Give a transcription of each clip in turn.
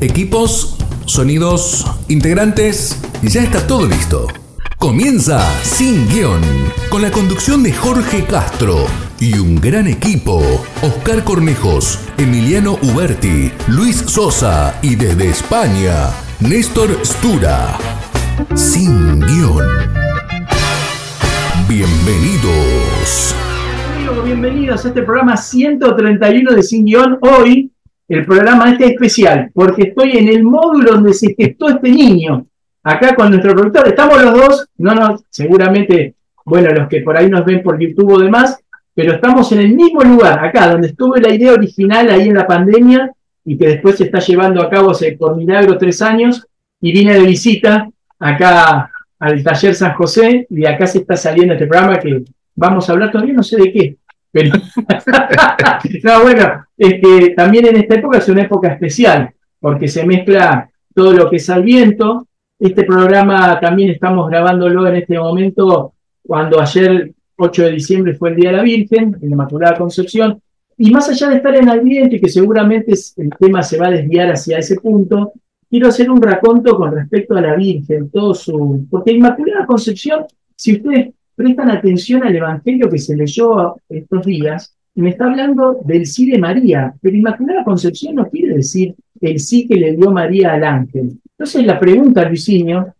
Equipos, sonidos, integrantes, ya está todo listo. Comienza Sin Guión, con la conducción de Jorge Castro y un gran equipo. Oscar Cornejos, Emiliano Uberti, Luis Sosa y desde España, Néstor Stura. Sin Guión. Bienvenidos. Bienvenidos a este programa 131 de Sin Guión. Hoy el programa este especial, porque estoy en el módulo donde se gestó este niño, acá con nuestro productor. Estamos los dos, no nos, seguramente, bueno, los que por ahí nos ven por YouTube o demás, pero estamos en el mismo lugar, acá, donde estuvo la idea original ahí en la pandemia y que después se está llevando a cabo hace por milagro tres años, y vine de visita acá al taller San José, y acá se está saliendo este programa que vamos a hablar. Todavía no sé de qué, pero no, bueno, este, también en esta época es una época especial, porque se mezcla todo lo que es al viento. Este programa también estamos grabándolo en este momento, cuando ayer, 8 de diciembre, fue el Día de la Virgen, en la Inmaculada Concepción. Y más allá de estar en al viento y que seguramente el tema se va a desviar hacia ese punto, quiero hacer un raconto con respecto a la Virgen, todo su. Porque Inmaculada Concepción, si ustedes prestan atención al Evangelio que se leyó estos días, me está hablando del sí de María, pero Inmaculada Concepción no quiere decir el sí que le dio María al ángel. Entonces la pregunta, Luisinho,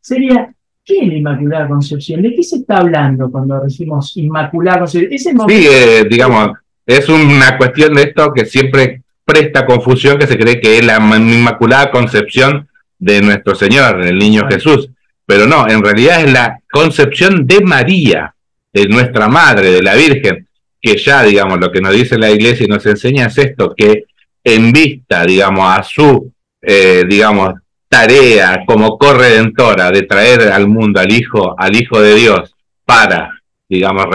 sería, ¿qué es la Inmaculada Concepción? ¿De qué se está hablando cuando decimos Inmaculada Concepción? sí, eh, digamos, es una cuestión de esto que siempre presta confusión, que se cree que es la Inmaculada Concepción de nuestro Señor, el niño Jesús. Pero no, en realidad es la concepción de María, de nuestra Madre, de la Virgen, que ya, digamos, lo que nos dice la Iglesia y nos enseña es esto, que en vista, digamos, a su, eh, digamos, tarea como corredentora de traer al mundo al Hijo, al Hijo de Dios, para, digamos,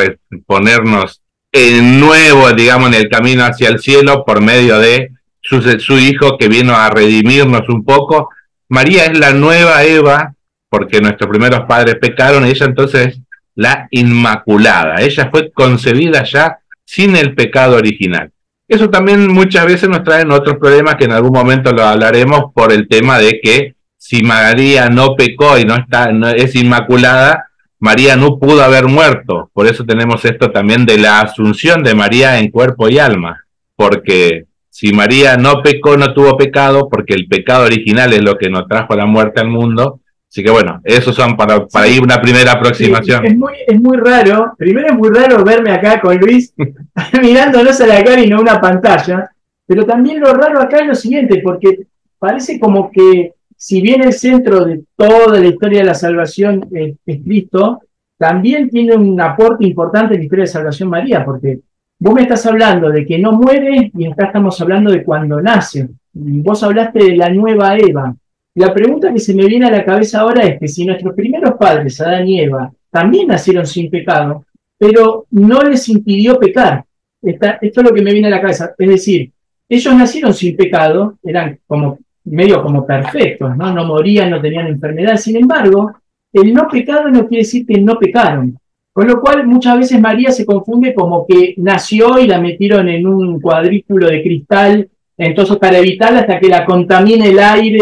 ponernos en nuevo, digamos, en el camino hacia el cielo por medio de su, su Hijo que vino a redimirnos un poco. María es la nueva Eva porque nuestros primeros padres pecaron, y ella entonces la Inmaculada. Ella fue concebida ya sin el pecado original. Eso también muchas veces nos trae otros problemas que en algún momento lo hablaremos por el tema de que si María no pecó y no está es inmaculada, María no pudo haber muerto. Por eso tenemos esto también de la asunción de María en cuerpo y alma, porque si María no pecó, no tuvo pecado, porque el pecado original es lo que nos trajo la muerte al mundo, Así que bueno, esos son para, para ir una primera aproximación. es, muy, es muy raro, primero es muy raro verme acá con Luis mirándonos a la cara y no una pantalla, pero también lo raro acá es lo siguiente, porque parece como que si bien el centro de toda la historia de la salvación es, Cristo, también tiene un aporte importante en la historia de salvación María, porque vos me estás hablando de que no muere y acá estamos hablando de cuando nace. Vos hablaste de la nueva Eva. La pregunta que se me viene a la cabeza ahora es que si nuestros primeros padres, Adán y Eva, también nacieron sin pecado, pero no les impidió pecar. esto es lo que me viene a la cabeza. Es decir, ellos nacieron sin pecado, eran como medio como perfectos, ¿no? No morían, no tenían enfermedad. Sin embargo, el no pecado no quiere decir que no pecaron. Con lo cual, muchas veces María se confunde como que nació y la metieron en un cuadrículo de cristal entonces, para evitarla hasta que la contamine el aire,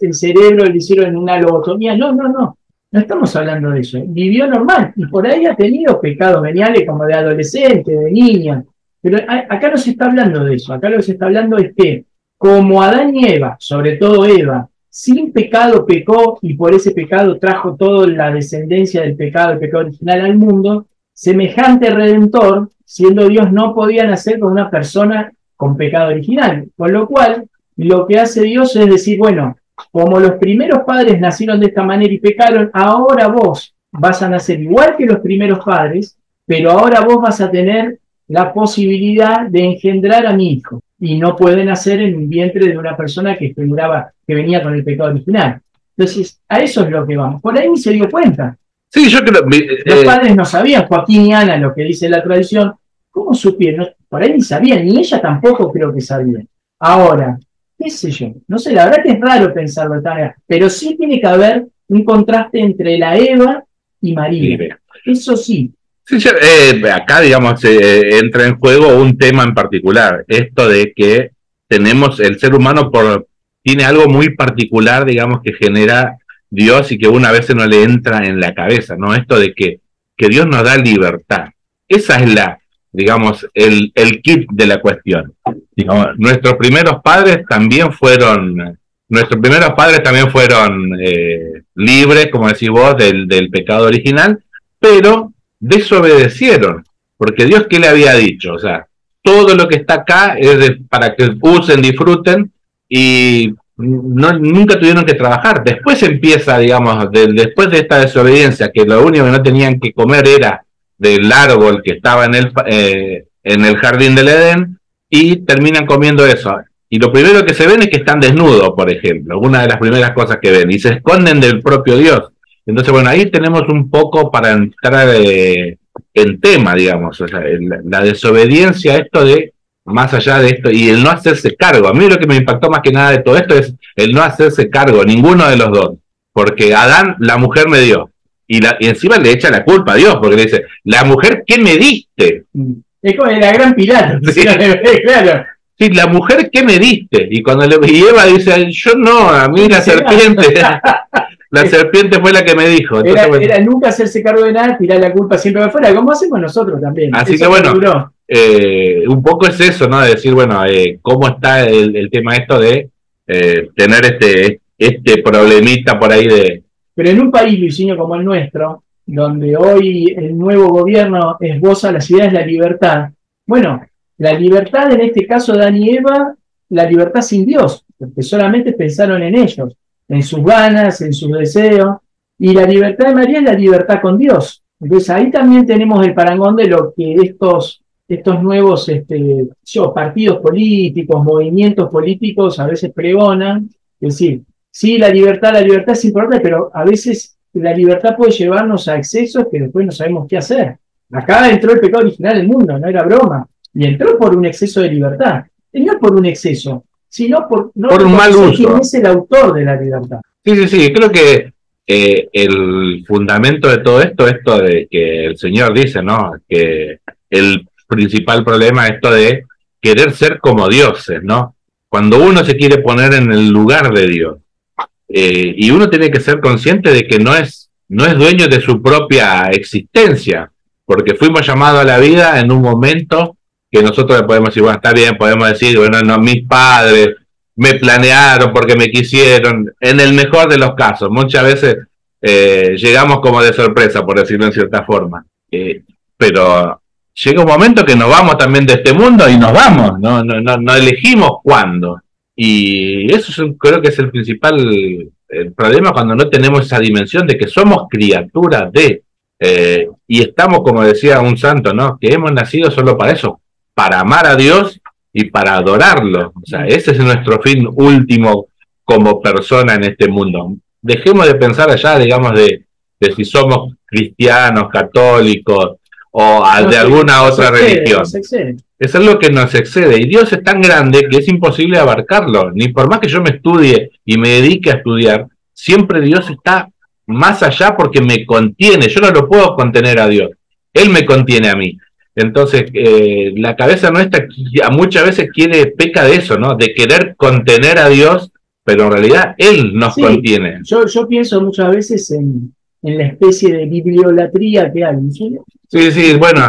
el cerebro, le hicieron una lobotomía. No, no, no. No estamos hablando de eso. Vivió normal y por ahí ha tenido pecados veniales como de adolescente, de niña. Pero acá no se está hablando de eso. Acá lo que se está hablando es que como Adán y Eva, sobre todo Eva, sin pecado pecó y por ese pecado trajo toda la descendencia del pecado, el pecado original al mundo, semejante redentor, siendo Dios, no podía nacer con una persona con pecado original. Con lo cual, lo que hace Dios es decir, bueno, como los primeros padres nacieron de esta manera y pecaron, ahora vos vas a nacer igual que los primeros padres, pero ahora vos vas a tener la posibilidad de engendrar a mi hijo. Y no puede nacer en un vientre de una persona que figuraba, que venía con el pecado original. Entonces, a eso es lo que vamos. Por ahí se dio cuenta. Sí, yo creo. Los eh, padres no sabían, Joaquín y Ana, lo que dice la tradición, ¿Cómo supieron? Por ahí ni sabían, ni ella tampoco creo que sabía. Ahora, qué sé yo, no sé, la verdad que es raro pensarlo tan pero sí tiene que haber un contraste entre la Eva y María. Eso sí. sí eh, acá, digamos, eh, entra en juego un tema en particular, esto de que tenemos el ser humano por tiene algo muy particular, digamos, que genera Dios y que una vez no le entra en la cabeza, ¿no? Esto de que, que Dios nos da libertad. Esa es la, digamos, el, el kit de la cuestión. Nuestros primeros padres también fueron, nuestros primeros padres también fueron eh, libres, como decís vos, del, del pecado original, pero desobedecieron, porque Dios, ¿qué le había dicho? O sea, todo lo que está acá es para que usen, disfruten y no, nunca tuvieron que trabajar. Después empieza, digamos, después de esta desobediencia, que lo único que no tenían que comer era del árbol que estaba en el, eh, en el jardín del Edén, y terminan comiendo eso. Y lo primero que se ven es que están desnudos, por ejemplo, una de las primeras cosas que ven, y se esconden del propio Dios. Entonces, bueno, ahí tenemos un poco para entrar eh, en tema, digamos, o sea, la desobediencia, esto de más allá de esto, y el no hacerse cargo. A mí lo que me impactó más que nada de todo esto es el no hacerse cargo, ninguno de los dos. Porque Adán, la mujer me dio. Y, la, y encima le echa la culpa a Dios, porque le dice, la mujer, ¿qué me diste? Es como la gran pirata. Sí. claro. Sí, la mujer, ¿qué me diste? Y cuando le y Eva dice, yo no, a mí la serpiente. La serpiente fue la que me dijo. era, nunca hacerse cargo de nada, tirar la culpa siempre afuera, como hacemos nosotros también. Así que bueno, eh, un poco es eso, ¿no? De decir, bueno, eh, cómo está el, tema esto de eh, tener este, este problemita por ahí de... Pero en un país, Luisinho, como el nuestro, donde hoy el nuevo gobierno esboza las ideas de la libertad, bueno, la libertad en este caso de Dan y Eva, la libertad sin Dios, porque solamente pensaron en ellos en sus ganas, en sus deseos. Y la libertad de María es la libertad con Dios. Entonces ahí también tenemos el parangón de lo que estos, estos nuevos este, partidos políticos, movimientos políticos a veces pregonan. Es decir, sí, la libertad, la libertad es importante, pero a veces la libertad puede llevarnos a excesos que después no sabemos qué hacer. Acá entró el pecado original del mundo, no era broma. Y entró por un exceso de libertad. Y no por un exceso, sino por, no por un mal uso. quién es el autor de la libertad. Sí, sí, sí, creo que eh, el fundamento de todo esto, esto de que el Señor dice, ¿no? Que el principal problema es esto de querer ser como dioses, ¿no? Cuando uno se quiere poner en el lugar de Dios, eh, y uno tiene que ser consciente de que no es, no es dueño de su propia existencia, porque fuimos llamados a la vida en un momento que nosotros podemos decir, bueno, está bien, podemos decir, bueno, no, mis padres me planearon porque me quisieron, en el mejor de los casos, muchas veces eh, llegamos como de sorpresa, por decirlo en cierta forma, eh, pero llega un momento que nos vamos también de este mundo y nos vamos, no, no, no, elegimos cuándo. Y eso creo que es el principal el problema cuando no tenemos esa dimensión de que somos criaturas de, eh, y estamos, como decía un santo, ¿no? Que hemos nacido solo para eso, para amar a Dios y para adorarlo. O sea, ese es nuestro fin último como persona en este mundo. Dejemos de pensar allá, digamos, de, de si somos cristianos, católicos o de alguna otra religión. Es algo que nos excede. Y Dios es tan grande que es imposible abarcarlo. Ni por más que yo me estudie y me dedique a estudiar, siempre Dios está más allá porque me contiene. Yo no lo puedo contener a Dios. Él me contiene a mí. Entonces, eh, la cabeza nuestra muchas veces quiere, peca de eso, ¿no? De querer contener a Dios, pero en realidad Él nos contiene. Yo, yo pienso muchas veces en, en la especie de bibliolatría que hay. ¿sí? Sí, sí, bueno,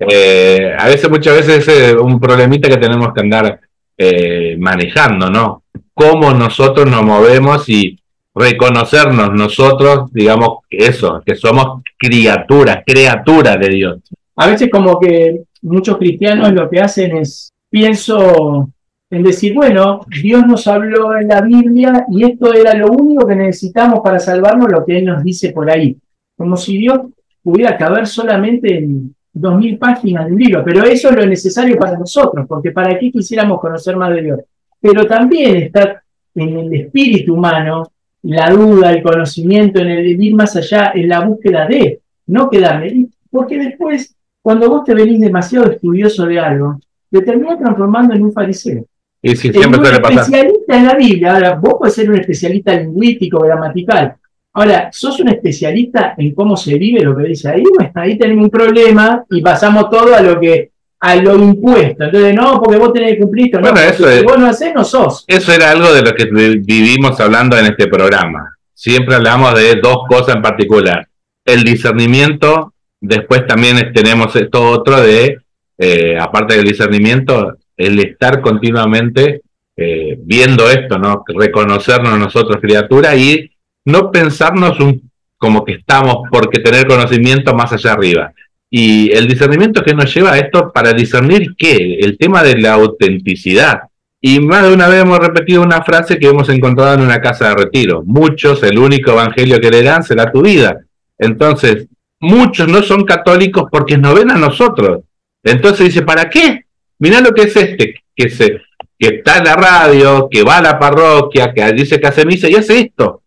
eh, a veces, muchas veces es un problemita que tenemos que andar eh, manejando, ¿no? Cómo nosotros nos movemos y reconocernos nosotros, digamos, eso, que somos criaturas, criaturas de Dios a veces como que muchos cristianos lo que hacen es, pienso en decir, bueno, Dios nos habló en la Biblia y esto era lo único que necesitamos para salvarnos, lo que Él nos dice por ahí. Como si Dios pudiera caber solamente en dos mil páginas de un libro, pero eso es lo necesario para nosotros, porque para qué quisiéramos conocer más de Dios. Pero también está en el espíritu humano la duda, el conocimiento, en el ir más allá, en la búsqueda de, no quedarme, porque después cuando vos te venís demasiado estudioso de algo, te termina transformando en un fariseo. Y si siempre un especialista en la Biblia, ahora vos podés ser un especialista lingüístico, gramatical. Ahora, sos un especialista en cómo se vive lo que dice ahí, bueno, ahí tenemos un problema y pasamos todo a lo que a lo impuesto. Entonces, no, porque vos tenés que cumplir esto, Bueno, no, eso si es- vos no hacés, no sos. Eso era algo de lo que vi- vivimos hablando en este programa. Siempre hablamos de dos cosas en particular. El discernimiento, después también tenemos esto otro de, eh, aparte del discernimiento, el estar continuamente eh, viendo esto, ¿no? Reconocernos nosotros criatura y no pensarnos un, como que estamos porque tener conocimiento más allá arriba. Y el discernimiento que nos lleva a esto para discernir qué, el tema de la autenticidad. Y más de una vez hemos repetido una frase que hemos encontrado en una casa de retiro. Muchos, el único evangelio que leerán será tu vida. Entonces, muchos no son católicos porque nos ven a nosotros. Entonces dice, ¿para qué? Mirá lo que es este, que se que está en la radio, que va a la parroquia, que dice que hace misa y hace esto.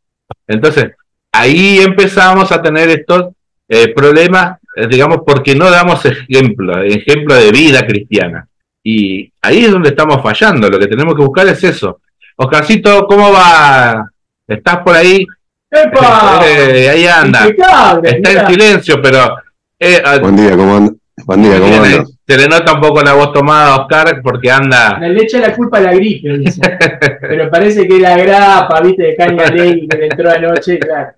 Entonces, ahí empezamos a tener estos eh, problemas, eh, digamos, porque no damos ejemplo, ejemplo de vida cristiana. Y ahí es donde estamos fallando. Lo que tenemos que buscar es eso. Oscarcito, ¿cómo va? ¿Estás por ahí? ¡Epa! Eh, ahí anda. Está en silencio, pero eh, ah, Buen día, ¿cómo anda? Buen día, ¿cómo tiene- anda? Se le nota un poco la voz tomada a Oscar porque anda. Le echa la culpa a la gripe, dice. pero parece que la grapa, viste, de caña ley que le entró anoche, claro.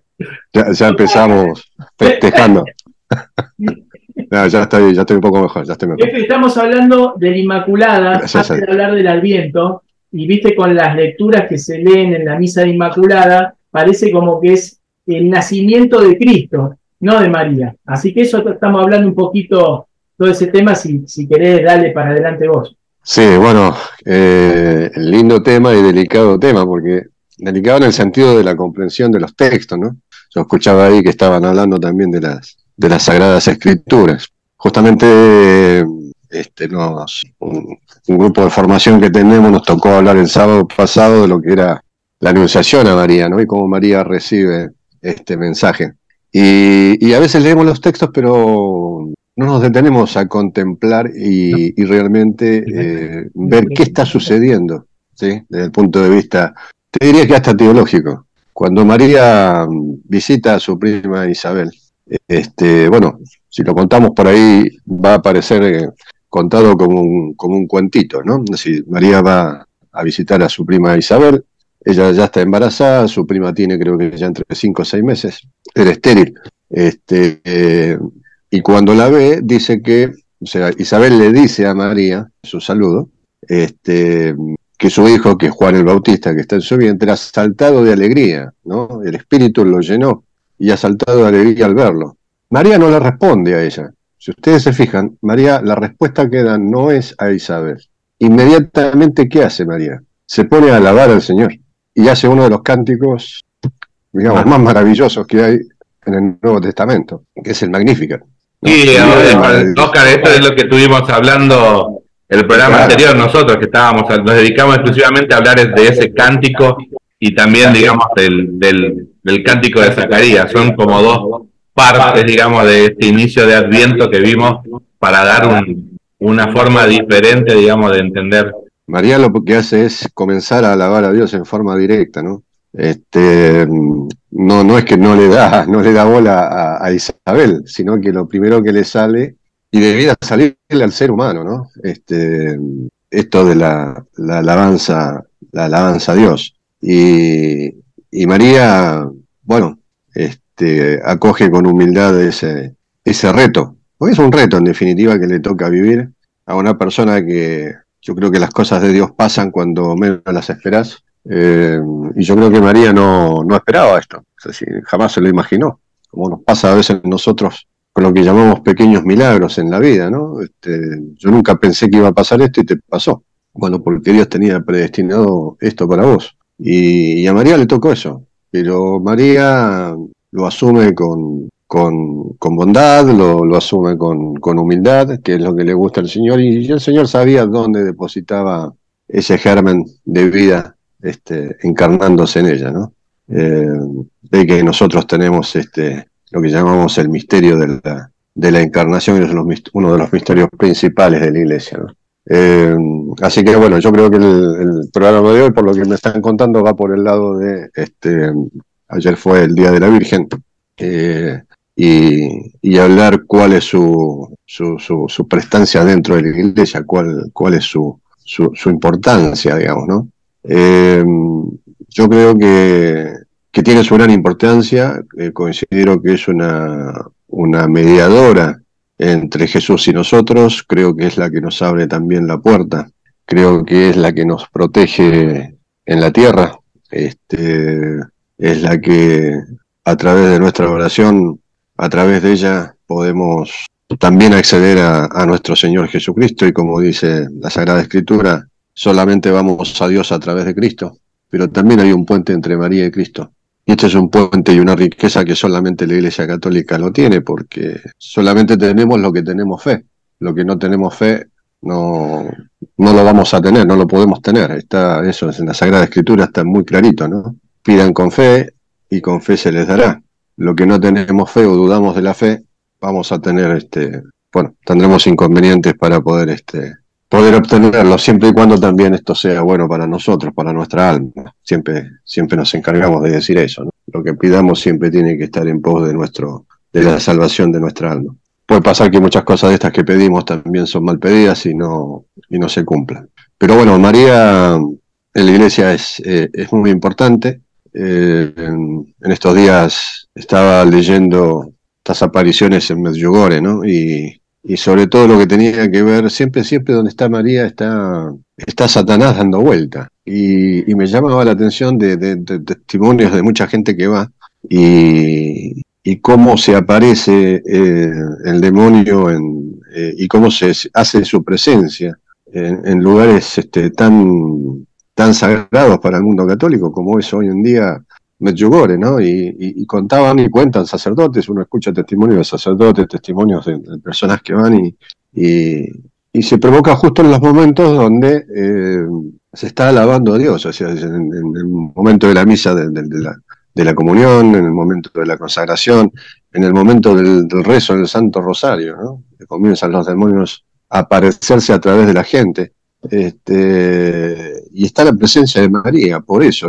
Ya, ya empezamos festejando. No, ya estoy, ya estoy un poco mejor, ya estoy mejor. Estamos hablando de la Inmaculada, antes de hablar del Adviento, y viste con las lecturas que se leen en la misa de Inmaculada, parece como que es el nacimiento de Cristo, no de María. Así que eso estamos hablando un poquito, todo ese tema, si, si querés, dale para adelante vos. Sí, bueno, eh, lindo tema y delicado tema, porque delicado en el sentido de la comprensión de los textos, ¿no? Yo escuchaba ahí que estaban hablando también de las, de las sagradas escrituras. Justamente, este, nos, un, un grupo de formación que tenemos nos tocó hablar el sábado pasado de lo que era la anunciación a María, ¿no? Y cómo María recibe este mensaje. Y, y a veces leemos los textos, pero no nos detenemos a contemplar y, y realmente eh, ver qué está sucediendo, ¿sí? Desde el punto de vista, te diría que hasta teológico. Cuando María mm, visita a su prima Isabel, este, bueno, si lo contamos por ahí va a aparecer eh, contado como un, como un cuentito, ¿no? Si María va a visitar a su prima Isabel, ella ya está embarazada, su prima tiene creo que ya entre 5 o 6 meses, era estéril. Este, eh, y cuando la ve, dice que, o sea, Isabel le dice a María, su saludo, este, que su hijo, que es Juan el Bautista, que está en su vientre, ha saltado de alegría, ¿no? El espíritu lo llenó y ha saltado de alegría al verlo. María no le responde a ella. Si ustedes se fijan, María, la respuesta que da no es a Isabel. Inmediatamente, ¿qué hace María? Se pone a alabar al Señor y hace uno de los cánticos, digamos, más maravillosos que hay en el Nuevo Testamento, que es el Magnificat. Sí, ahora, Oscar, esto es lo que estuvimos hablando el programa Claro. anterior nosotros, que estábamos, nos dedicamos exclusivamente a hablar de ese cántico y también, digamos, del, del, del cántico de Zacarías. Son como dos partes, digamos, de este inicio de Adviento que vimos para dar un- una forma diferente, digamos, de entender. María lo que hace es comenzar a alabar a Dios en forma directa, ¿no? Este, no, no es que no le da, no le da bola a, Isabel, sino que lo primero que le sale, y debiera salirle al ser humano, ¿no? Este, esto de la, la alabanza, la alabanza a Dios. Y, y María, bueno, este, acoge con humildad ese, ese reto, porque es un reto en definitiva que le toca vivir a una persona que yo creo que las cosas de Dios pasan cuando menos las esperás. Eh, y yo creo que María no, no esperaba esto, jamás se lo imaginó, como nos pasa a veces nosotros con lo que llamamos pequeños milagros en la vida, ¿no? Este, yo nunca pensé que iba a pasar esto y te pasó. Bueno, porque Dios tenía predestinado esto para vos. Y, y a María le tocó eso, pero María lo asume con, con, con bondad, lo, lo asume con, con humildad, que es lo que le gusta al Señor, y el Señor sabía dónde depositaba ese germen de vida este, encarnándose en ella, ¿no? Eh, ve que nosotros tenemos este, lo que llamamos el misterio de la, de encarnación, que es uno de los misterios principales de la iglesia. Eh, así que bueno, yo creo que el, programa de hoy, por lo que me están contando, va por el lado de, este, ayer fue el Día de la Virgen, eh, y, hablar cuál es su, prestancia dentro de la iglesia, cuál, cuál es su, importancia, digamos, ¿no? Eh, yo creo que, tiene su gran importancia, eh, considero que es una, una mediadora entre Jesús y nosotros, creo que es la que nos abre también la puerta, creo que es la que nos protege en la tierra, este, es la que a través de nuestra oración a través de ella podemos también acceder a, nuestro Señor Jesucristo. Y como dice la Sagrada Escritura, solamente vamos a Dios a través de Cristo, pero también hay un puente entre María y Cristo. Y este es un puente y una riqueza que solamente la Iglesia Católica lo tiene, porque solamente tenemos lo que tenemos fe. Lo que no tenemos fe no, no lo vamos a tener, no lo podemos tener. Está, eso en la Sagrada Escritura está muy clarito, ¿no? Pidan con fe y con fe se les dará lo que no tenemos fe o dudamos de la fe, vamos a tener, este, bueno, tendremos inconvenientes para poder, este, poder obtenerlo, siempre y cuando también esto sea bueno para nosotros, para nuestra alma. Siempre, siempre nos encargamos de decir eso. Lo que pidamos siempre tiene que estar en pos de nuestro, de la salvación de nuestra alma. Puede pasar que muchas cosas de estas que pedimos también son mal pedidas y no, y no se cumplan. Pero bueno, María en la iglesia es, eh, es muy importante. Eh, en, estos días estaba leyendo estas apariciones en Medjugorje, ¿no? Y, y, sobre todo lo que tenía que ver, siempre, siempre donde está María está, está Satanás dando vuelta. Y, me llamaba la atención de, testimonios de mucha gente que va y, cómo se aparece eh, el demonio en, eh, y cómo se hace su presencia en, en lugares este, tan tan sagrados para el mundo católico como es hoy en día Medjugorje, ¿no? Y, contaban y cuentan sacerdotes, uno escucha testimonios de sacerdotes, testimonios de, personas que van y, y, se provoca justo en los momentos donde eh, se está alabando a Dios, o sea, en, el momento de la misa de, la, comunión, en el momento de la consagración, en el momento del, rezo del Santo Rosario, ¿no? Comienzan los demonios a aparecerse a través de la gente. Este, y está la presencia de María, por eso,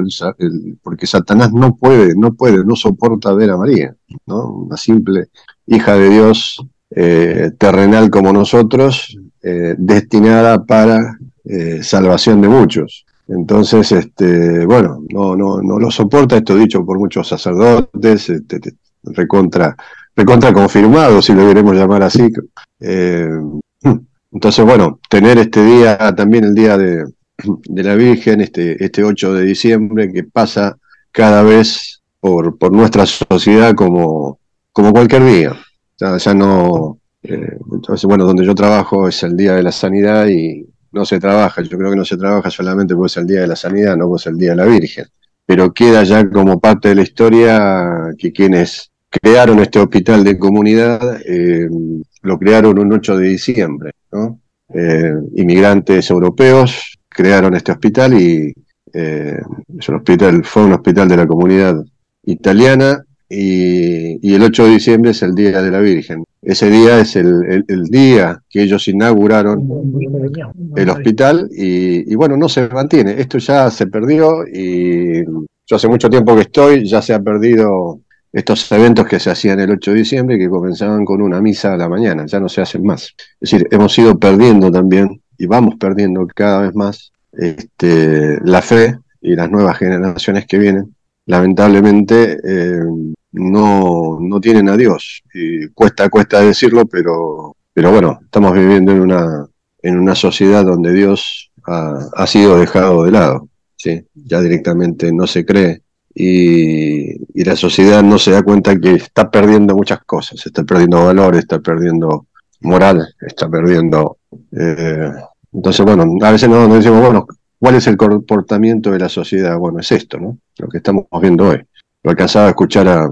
porque Satanás no puede, no puede, no soporta ver a María, ¿no? Una simple hija de Dios eh, terrenal como nosotros, eh, destinada para eh, salvación de muchos. Entonces, este, bueno, no, no, no lo soporta, esto dicho por muchos sacerdotes, este, recontra, recontra confirmado, si lo queremos llamar así. Entonces, bueno, tener este día, también el día de, la Virgen, este, este 8 de diciembre, que pasa cada vez por, por nuestra sociedad como, como cualquier día. Ya, ya no, eh, entonces, bueno, donde yo trabajo es el Día de la Sanidad y no se trabaja, yo creo que no se trabaja solamente porque es el Día de la Sanidad, no porque es el Día de la Virgen, pero queda ya como parte de la historia que quienes crearon este hospital de comunidad eh, lo crearon un 8 de diciembre. ¿no? Eh, inmigrantes europeos crearon este hospital y eh, hospital, fue un hospital de la comunidad italiana y, el 8 de diciembre es el Día de la Virgen. Ese día es el, día que ellos inauguraron el hospital y, y, bueno, no se mantiene. Esto ya se perdió y yo hace mucho tiempo que estoy, ya se ha perdido estos eventos que se hacían el 8 de diciembre que comenzaban con una misa a la mañana, ya no se hacen más. Es decir, hemos ido perdiendo también y vamos perdiendo cada vez más este, la fe y las nuevas generaciones que vienen, lamentablemente eh, no, no tienen a Dios. Y cuesta, cuesta decirlo, pero, pero bueno, estamos viviendo en una, en una sociedad donde Dios ha, sido dejado de lado. ¿sí? Ya directamente no se cree y, la sociedad no se da cuenta que está perdiendo muchas cosas, está perdiendo valores, está perdiendo moral, está perdiendo... Eh, entonces, bueno, a veces nos, decimos, bueno, ¿cuál es el comportamiento de la sociedad? Bueno, es esto, ¿no? Lo que estamos viendo hoy. Lo alcanzaba a escuchar a,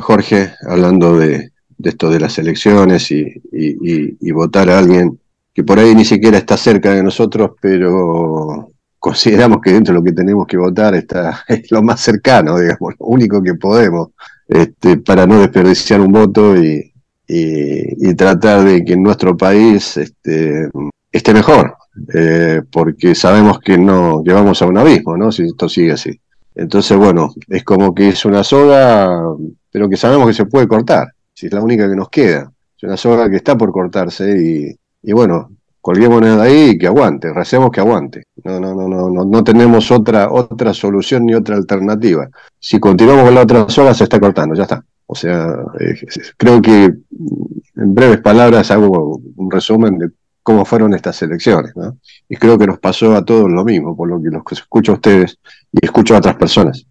Jorge hablando de, esto de las elecciones y, y votar a alguien que por ahí ni siquiera está cerca de nosotros, pero consideramos que dentro de lo que tenemos que votar está es lo más cercano, digamos, lo único que podemos, este, para no desperdiciar un voto y, tratar de que nuestro país este, esté mejor, eh, porque sabemos que no que vamos a un abismo, ¿no? Si esto sigue así. Entonces, bueno, es como que es una soga, pero que sabemos que se puede cortar. si es la única que nos queda. Es una soga que está por cortarse y, y bueno, colguémonos de ahí y que aguante, recemos que aguante. No, no, no, no, no, no tenemos otra, otra solución ni otra alternativa. Si continuamos con la otra soga, se está cortando, ya está. O sea, eh, creo que en breves palabras hago un resumen de cómo fueron estas elecciones, ¿no? Y creo que nos pasó a todos lo mismo, por lo que los escucho a ustedes y escucho a otras personas.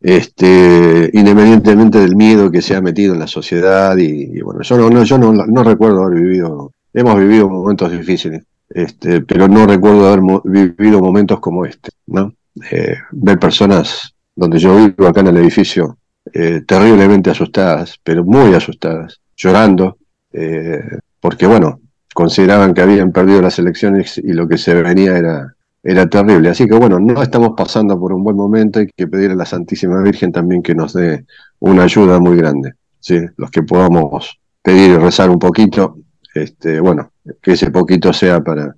Este, independientemente del miedo que se ha metido en la sociedad y, bueno, yo no, no yo no, recuerdo haber vivido hemos vivido momentos difíciles, este, pero no recuerdo haber vivido momentos como este, ¿no? Eh, ver personas donde yo vivo acá en el edificio eh, terriblemente asustadas, pero muy asustadas, llorando, eh, porque bueno, consideraban que habían perdido las elecciones y lo que se venía era, era terrible. Así que bueno, no estamos pasando por un buen momento, hay que pedir a la Santísima Virgen también que nos dé una ayuda muy grande. ¿sí? Los que podamos pedir y rezar un poquito, este, bueno, que ese poquito sea para,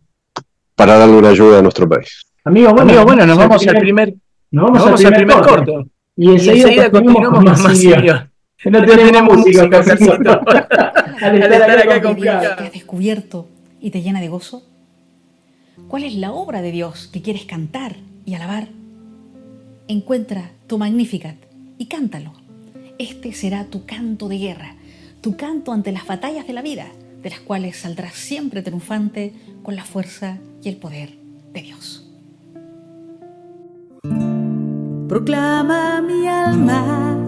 para darle una ayuda a nuestro país. Amigo, bueno, bueno nos vamos al primer, nos vamos, al primer, corto. Y enseguida, continuamos con más No, tenemos música, casito. Al estar acá complicado. ¿Te has descubierto y te llena de gozo? ¿Cuál es la obra de Dios que quieres cantar y alabar? Encuentra tu Magnificat y cántalo. Este será tu canto de guerra, tu canto ante las batallas de la vida de las cuales saldrás siempre triunfante con la fuerza y el poder de Dios. Proclama mi alma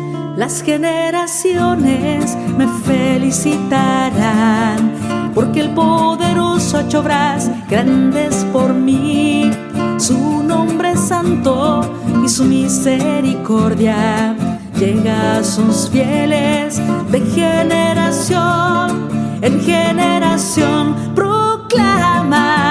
Las generaciones me felicitarán, porque el poderoso ha hecho grandes por mí. Su nombre santo y su misericordia llega a sus fieles de generación en generación. Proclama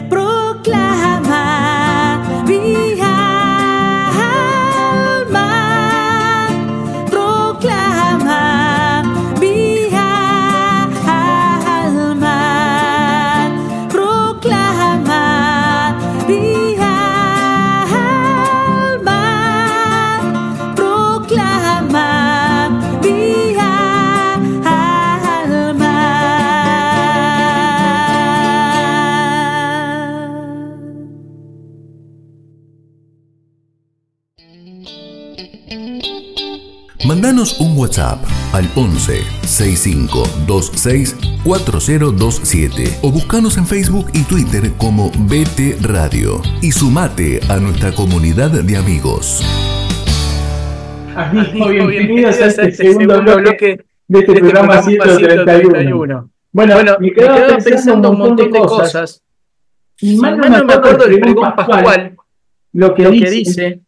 al 11 6526 4027 o buscanos en Facebook y Twitter como BT Radio. Y sumate a nuestra comunidad de amigos. Amigos, bienvenidos a este segundo bloque de este, este programa 131. Bueno, bueno, me quedaba pensando un montón de cosas. Y mal no, me acuerdo del pregón pascual, lo que, dice,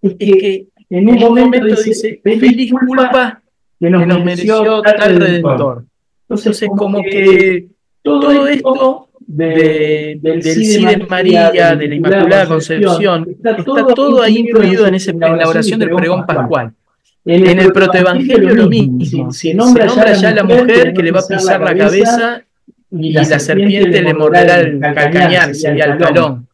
es que en un momento dice, feliz culpa que nos, mereció tal redentor. Entonces, como que todo esto de, del sí de María, de la Inmaculada Concepción, está todo ahí incluido en, ese, en la oración del pregón pascual. En el protoevangelio lo mismo. Se nombra ya a la mujer que le va a pisar la cabeza y la serpiente le morderá el calcañar, sería el talón.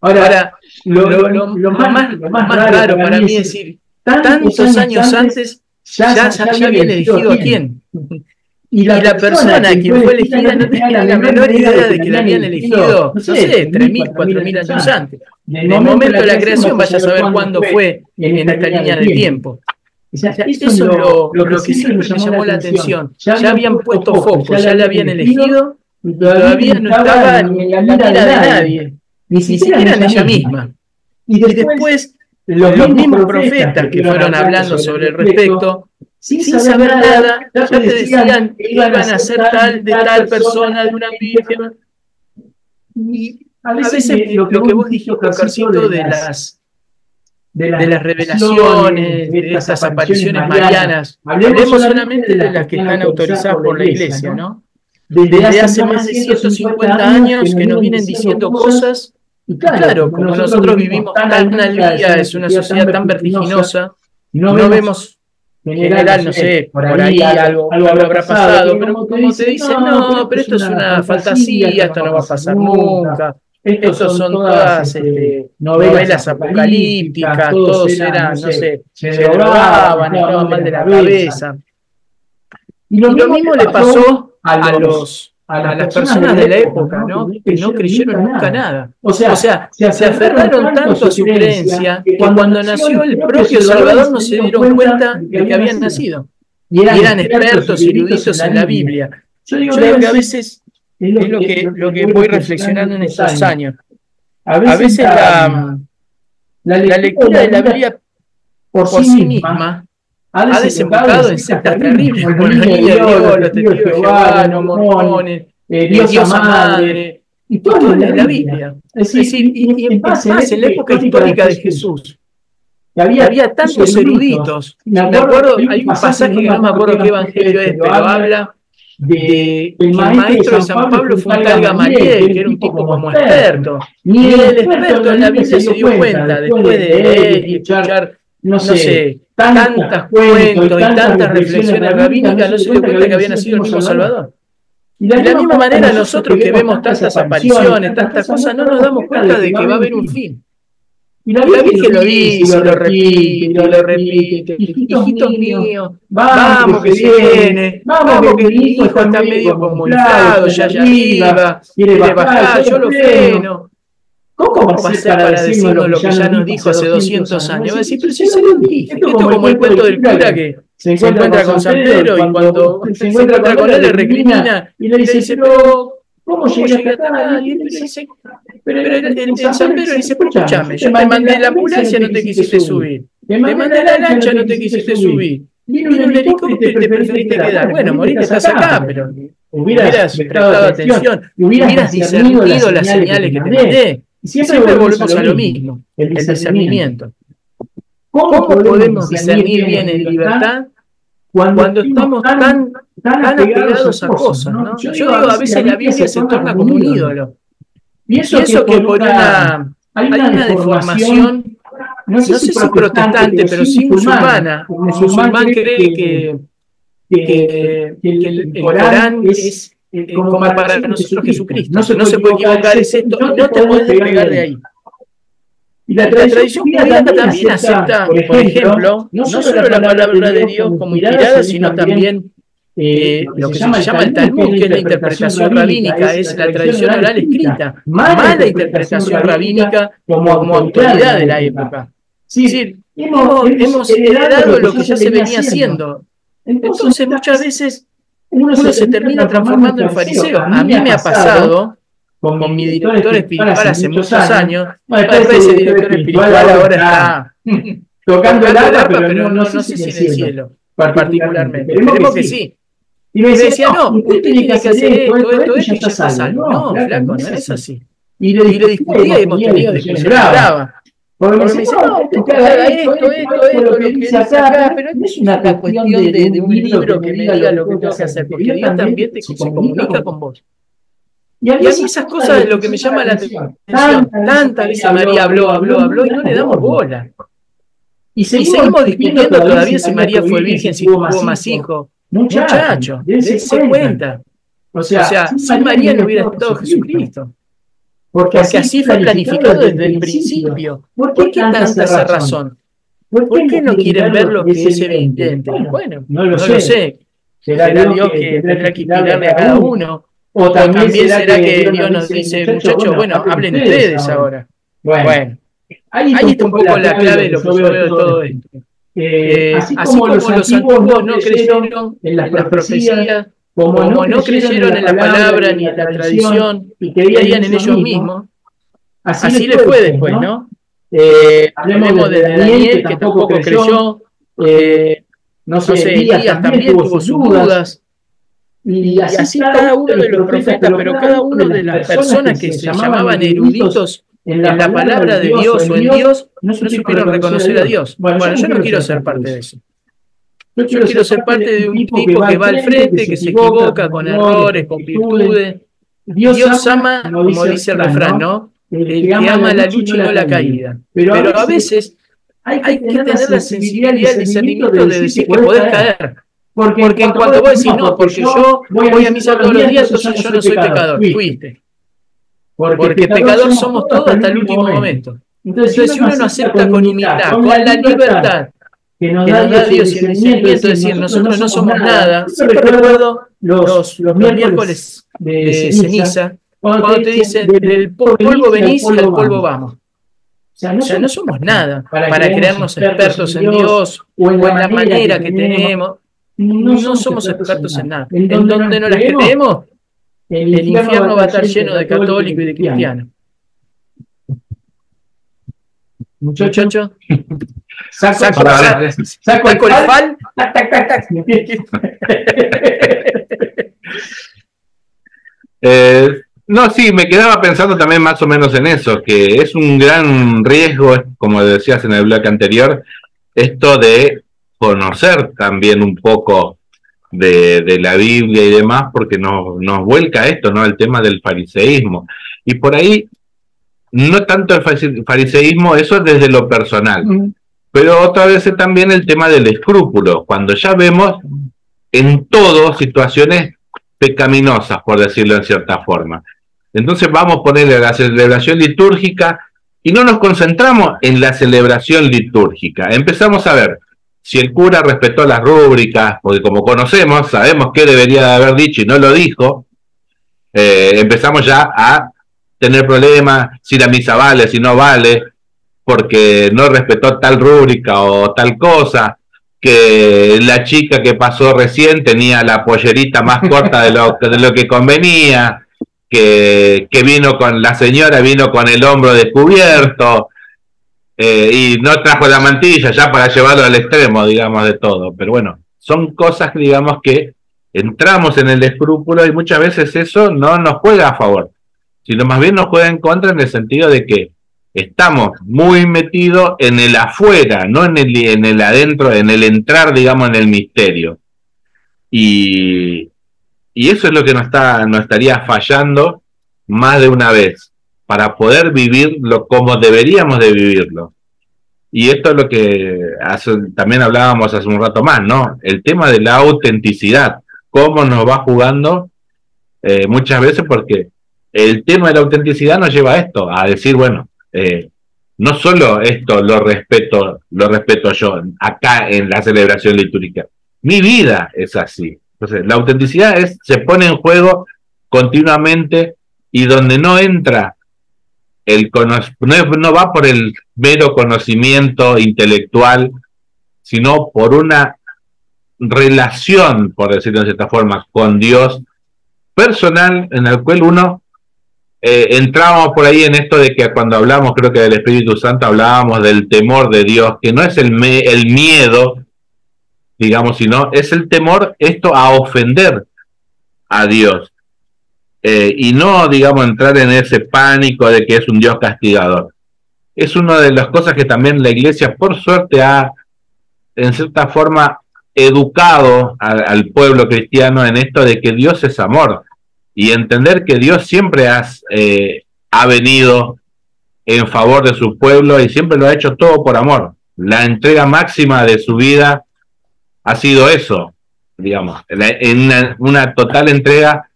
Ahora, lo, más, raro para mí es decir, tantos años antes ya, ya, habían elegido a quién. Y la, persona, que quien fue elegida no tenía la menor idea de que la habían elegido, no sé, 3.000, 4.000 años antes. En el momento de la creación, vaya a saber cuándo fue en esta línea de tiempo. eso es lo, que siempre me llamó la atención. Ya habían puesto foco, ya la habían elegido, y todavía no estaba ni en la mira de nadie ni siquiera en ella misma. Y después, los, mismos profetas que fueron hablando sobre el respecto, sin saber nada, ya te decían que iban a ser tal de tal persona, de una víctima. Y a veces, lo, que vos dijiste, Carcito, de las de las, revelaciones, de estas apariciones marianas. Hablemos solamente de las que están autorizadas por la Iglesia, ¿no? Desde hace más de 150 años que nos vienen diciendo cosas y claro, como nosotros vivimos tan al día, es una sociedad tan vertiginosa, no vemos en general, no sé, por ahí algo, algo habrá pasado, pero como te dicen, no, pero esto es una fantasía, esto no va a pasar nunca. Estos son todas este, novelas apocalípticas, todos eran, no sé, se drogaban, estaban mal de la cabeza. Y lo mismo le pasó a los a, las personas, de la época, ¿no? que no creyeron nunca nada. O sea, se aferraron tanto a su creencia que cuando nació el propio Salvador no se dieron cuenta de que habían nacido. Y eran expertos y eruditos en la Biblia. Yo digo que a veces es lo que, lo que voy reflexionando en estos años. A veces la, la lectura de la Biblia por sí misma ha desembocado en sectas terribles, como los niños de Dios, los testigos de Jehová, los mormones, eh, Dios madre, y todo en la Biblia. Es decir, y, en paz, en la época histórica de Jesús, había, tantos eruditos. Me acuerdo, hay un pasaje que no me acuerdo qué evangelio es, pero habla de el maestro de San Pablo fue un tal Gamaliel, que era un tipo como experto. Ni el experto en la Biblia se dio cuenta, después de leer y escuchar, no sé, tantas cuentos y tantas reflexiones rabínicas, no se dio cuenta que había nacido el mismo Salvador. Y de la misma manera nosotros que vemos tantas apariciones, tantas cosas, no nos damos cuenta de que va a haber un fin. Y la Virgen lo dice, lo repite, lo repite. Hijitos míos, vamos que viene, vamos que mi hijo está medio comunicado, ya arriba, quiere bajar, yo lo freno. ¿Cómo va a ser para decirnos lo que ya nos dijo hace 200 años? Va a decir, pero si se lo dije. Esto es como el cuento del cura que se encuentra con San Pedro y cuando se encuentra con él le recrimina y le dice, pero ¿cómo llegaste acá? Y él dice, pero el San Pedro le dice, pero escúchame, yo te mandé la ambulancia, no te quisiste subir. Te mandé la lancha, no te quisiste subir. Vino un helicóptero y te preferiste quedar. Bueno, moriste, estás acá, pero hubieras prestado atención, hubieras discernido las señales que te mandé. Y siempre, volvemos a lo mismo, el discernimiento. ¿Cómo, podemos discernir bien en libertad cuando, estamos tan, tan apegados a cosas? ¿no? Yo, digo, a veces la Biblia se torna como un ídolo. Pienso, que, por una, hay una deformación, no sé, si protestante, pero sí musulmana. El musulmán cree que, que, el, Corán es eh, como, para, nosotros Jesucristo. No se, no se puede equivocar, es esto, no, te puedes despegar de ahí. Y la tradición judía también acepta, por ejemplo, no solo la palabra de Dios como inspirada, sino también eh, lo que se llama el Talmud, que es la interpretación rabínica, es la tradición oral escrita, mala interpretación rabínica como, autoridad de la época. Es decir, hemos, heredado lo que ya se venía haciendo. Entonces, muchas veces uno se termina transformando en fariseo. A mí me ha pasado con mi director espiritual hace muchos años. ese director espiritual ahora está tocando el arpa, pero no, sé si en el cielo, particularmente. Esperemos que sí. Y me decía, no, usted tiene que hacer esto, esto, esto, y ya está salvo. No, flaco, no es así. Y le discutía y hemos tenido. Porque me dice, no, que haga esto, esto, esto, lo que dice acá, pero no es una cuestión de, de un libro que me diga lo que tengo que hacer, porque Dios también te, se comunica con vos. Y a mí esas cosas es lo que me llama la atención. Tantas veces María habló, habló, habló y no le damos bola. Y seguimos discutiendo todavía si María fue virgen, si tuvo más hijos. Muchacho, dense cuenta. O sea, si María no hubiera estado Jesucristo. Porque, así fue planificado desde el principio. ¿Por qué, tanta esa razón? ¿Por qué no quieren ver lo que es evidente? Bueno, no lo sé. Será Dios que tendrá que inspirarle a cada uno. O también será que Dios nos dice, muchachos, bueno, hablen ustedes ahora. Bueno, ahí está un poco la clave de lo que yo veo de todo esto. Eh, así, como, los antiguos no creyeron en las profecías, como, no creyeron en la palabra ni en la tradición y creían en ellos mismos, así les fue después, ¿no? Eh, hablemos de Daniel, que tampoco creyó, eh, no sé, Elías también tuvo sus dudas, y así, cada uno de los profetas, pero cada uno de las personas que se llamaban eruditos en la, palabra de Dios o en Dios, no supieron reconocer a Dios. Bueno, yo no quiero ser parte de eso. Yo quiero ser parte de un tipo que va al frente, que se equivoca con errores, con virtudes. Dios ama, como dice el refrán, ¿no? El que ama la lucha y no la caída. Pero a veces hay que tener la sensibilidad y el discernimiento de decir que podés caer. Porque, en cuanto vos decís, no, porque yo voy a misa todos los días, entonces yo no soy pecador. Fuiste. Porque pecador somos todos hasta el último momento. Entonces, si uno no acepta con humildad, con la libertad que nos da Dios y el discernimiento, es decir, nosotros no somos nada. Siempre recuerdo los, los miércoles de ceniza, cuando te dicen, del polvo venís y al polvo vamos. O sea, no, somos nada para, creernos expertos en Dios o en la manera que tenemos no, somos expertos en nada. ¿En dónde no las creemos? El infierno va a estar lleno de católicos y de cristianos. Muchacho, saco, saco, saco, el fal. Tac, tac, tac, tac. eh, no, sí, me quedaba pensando también más o menos en eso, que es un gran riesgo, como decías en el bloque anterior, esto de conocer también un poco de, la Biblia y demás, porque nos, nos vuelca esto, ¿no? El tema del fariseísmo. Y por ahí, no tanto el fariseísmo, eso es desde lo personal, pero otra vez también el tema del escrúpulo, cuando ya vemos en todo situaciones pecaminosas, por decirlo en cierta forma. Entonces vamos a ponerle la celebración litúrgica y no nos concentramos en la celebración litúrgica. Empezamos a ver si el cura respetó las rúbricas, porque como conocemos, sabemos qué debería de haber dicho y no lo dijo, eh, empezamos ya a tener problemas si la misa vale, si no vale, porque no respetó tal rúbrica o tal cosa, que la chica que pasó recién tenía la pollerita más corta de lo, de lo que convenía, que, que vino con la señora, vino con el hombro descubierto, eh, y no trajo la mantilla ya para llevarlo al extremo, digamos, de todo. Pero bueno, son cosas, digamos, que entramos en el escrúpulo y muchas veces eso no nos juega a favor, sino más bien nos juega en contra en el sentido de que estamos muy metidos en el afuera, no en el, en el adentro, en el entrar, digamos, en el misterio. Y, y eso es lo que nos, está, estaría fallando más de una vez para poder vivirlo como deberíamos de vivirlo. Y esto es lo que también hablábamos hace un rato más, ¿no? El tema de la autenticidad, cómo nos va jugando eh, muchas veces porque el tema de la autenticidad nos lleva a esto, a decir, bueno, eh, no solo esto lo respeto, lo respeto yo acá en la celebración litúrgica, mi vida es así. Entonces, la autenticidad se pone en juego continuamente y donde no entra el no, va por el mero conocimiento intelectual, sino por una relación, por decirlo de cierta forma, con Dios personal en el cual uno eh, entrábamos por ahí en esto de que cuando hablamos, creo que del Espíritu Santo, hablábamos del temor de Dios, que no es el, el miedo, digamos, sino es el temor esto a ofender a Dios. Eh, y no, digamos, entrar en ese pánico de que es un Dios castigador. Es una de las cosas que también la iglesia, por suerte, ha, en cierta forma, educado al pueblo cristiano en esto de que Dios es amor y entender que Dios siempre has, eh, ha venido en favor de su pueblo y siempre lo ha hecho todo por amor. La entrega máxima de su vida ha sido eso, digamos, en una total entrega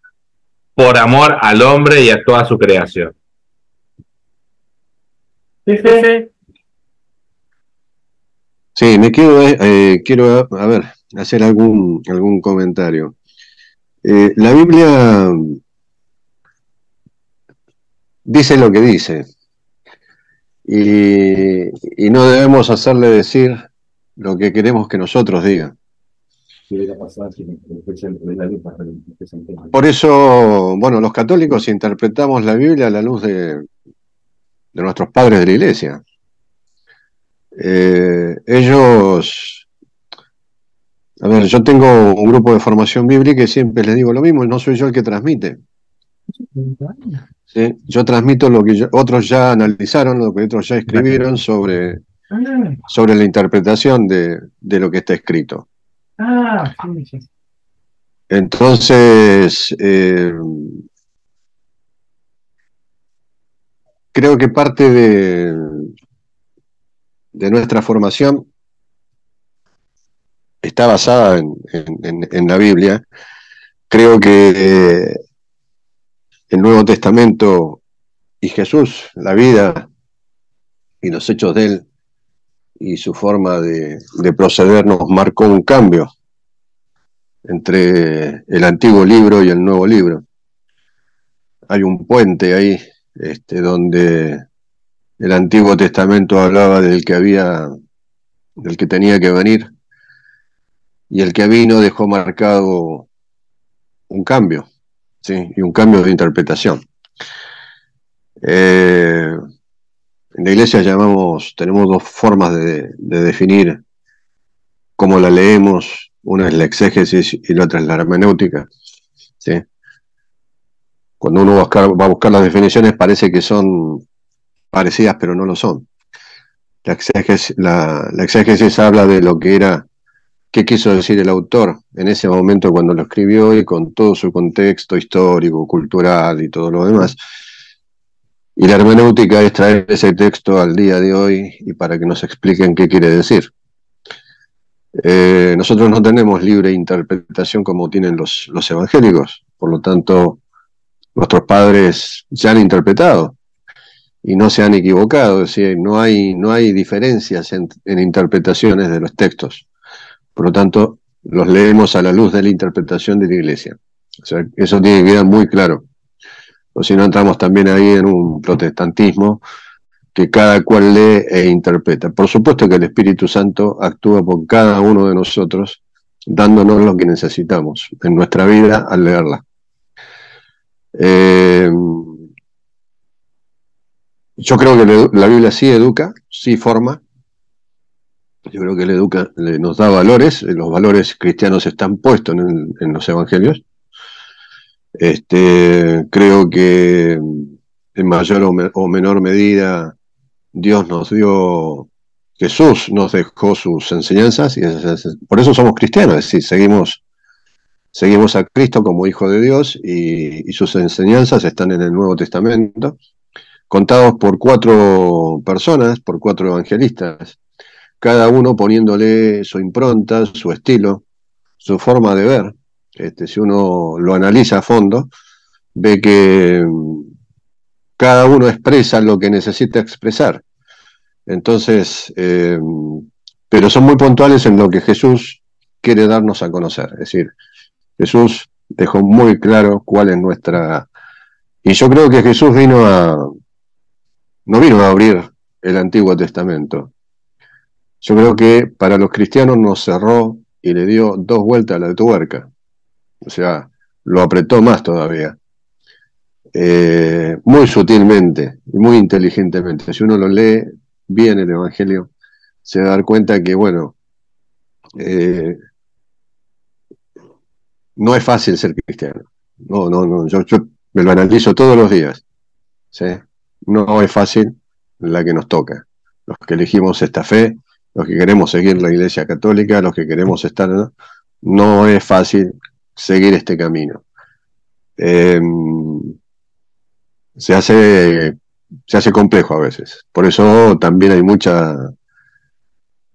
por amor al hombre y a toda su creación. Sí, me quiero, eh, quiero a ver, hacer algún, algún comentario. Eh, la Biblia dice lo que dice y, y, no debemos hacerle decir lo que queremos que nosotros digan. Por eso, bueno, los católicos interpretamos la Biblia a la luz de, de nuestros padres de la iglesia. Eh, ellos, a ver, yo tengo un grupo de formación bíblica y siempre les digo lo mismo, no soy yo el que transmite. Yo transmito lo que otros ya analizaron, lo que otros ya escribieron sobre, sobre la interpretación de, de lo que está escrito. Ah, Entonces, eh, creo que parte de, de nuestra formación está basada en, la Biblia. Creo que eh, el Nuevo Testamento y Jesús, la vida y los hechos de él, y su forma de, proceder nos marcó un cambio entre el antiguo libro y el nuevo libro. Hay un puente ahí este, donde el Antiguo Testamento hablaba del que había, del que tenía que venir, y el que vino dejó marcado un cambio, y un cambio de interpretación. Eh, en la iglesia llamamos, tenemos dos formas de, definir cómo la leemos. Una es la exégesis y la otra es la hermenéutica. Cuando uno va a buscar las definiciones parece que son parecidas, pero no lo son. La, la exégesis habla de lo que era, qué quiso decir el autor en ese momento cuando lo escribió y con todo su contexto histórico, cultural y todo lo demás. Y la hermenéutica es traer ese texto al día de hoy y para que nos expliquen qué quiere decir. Eh, nosotros no tenemos libre interpretación como tienen los, los evangélicos, por lo tanto, nuestros padres ya han interpretado y no se han equivocado, es decir, no hay, no hay diferencias en, interpretaciones de los textos. Por lo tanto, los leemos a la luz de la interpretación de la iglesia. eso tiene que quedar muy claro o si no entramos también ahí en un protestantismo que cada cual lee e interpreta. Por supuesto que el Espíritu Santo actúa por cada uno de nosotros, dándonos lo que necesitamos en nuestra vida al leerla. Eh, yo creo que la Biblia sí educa, sí forma. Yo creo que le educa, nos da valores, los valores cristianos están puestos en los evangelios. Este, creo que en mayor o, menor medida Dios nos dio, Jesús nos dejó sus enseñanzas y por eso somos cristianos, es decir, seguimos, seguimos a Cristo como Hijo de Dios y, sus enseñanzas están en el Nuevo Testamento, contados por cuatro personas, por cuatro evangelistas, cada uno poniéndole su impronta, su estilo, su forma de ver. Este, si uno lo analiza a fondo, ve que mm, cada uno expresa lo que necesita expresar. Entonces, eh, pero son muy puntuales en lo que Jesús quiere darnos a conocer. Es decir, Jesús dejó muy claro cuál es nuestra... Y yo creo que Jesús vino a, no vino a abrir el Antiguo Testamento. Yo creo que para los cristianos nos cerró y le dio dos vueltas a la tuerca. O sea, lo apretó más todavía. Eh, muy sutilmente y muy inteligentemente. Si uno lo lee bien el Evangelio, se va a dar cuenta que, bueno, eh, no es fácil ser cristiano. No, no, no. Yo, me lo analizo todos los días. No es fácil la que nos toca. Los que elegimos esta fe, los que queremos seguir la Iglesia Católica, los que queremos estar. No es fácil seguir este camino. Em, se hace se hace complejo a veces. Por eso también hay mucha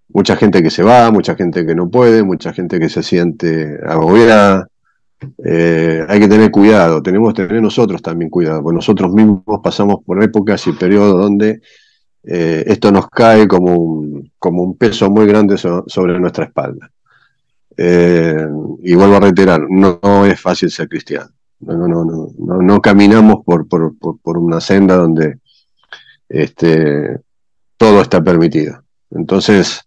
mucha gente que se va, mucha gente que no puede, mucha gente que se siente agobiada. Eh, hay que tener cuidado, tenemos que tener nosotros también cuidado, porque nosotros mismos pasamos por épocas y periodos donde eh, esto nos cae como un, como un peso muy grande sobre nuestra espalda. Eh, y vuelvo a reiterar, no, es fácil ser cristiano. No, no, no, no, caminamos por, por, una senda donde este, todo está permitido. Entonces,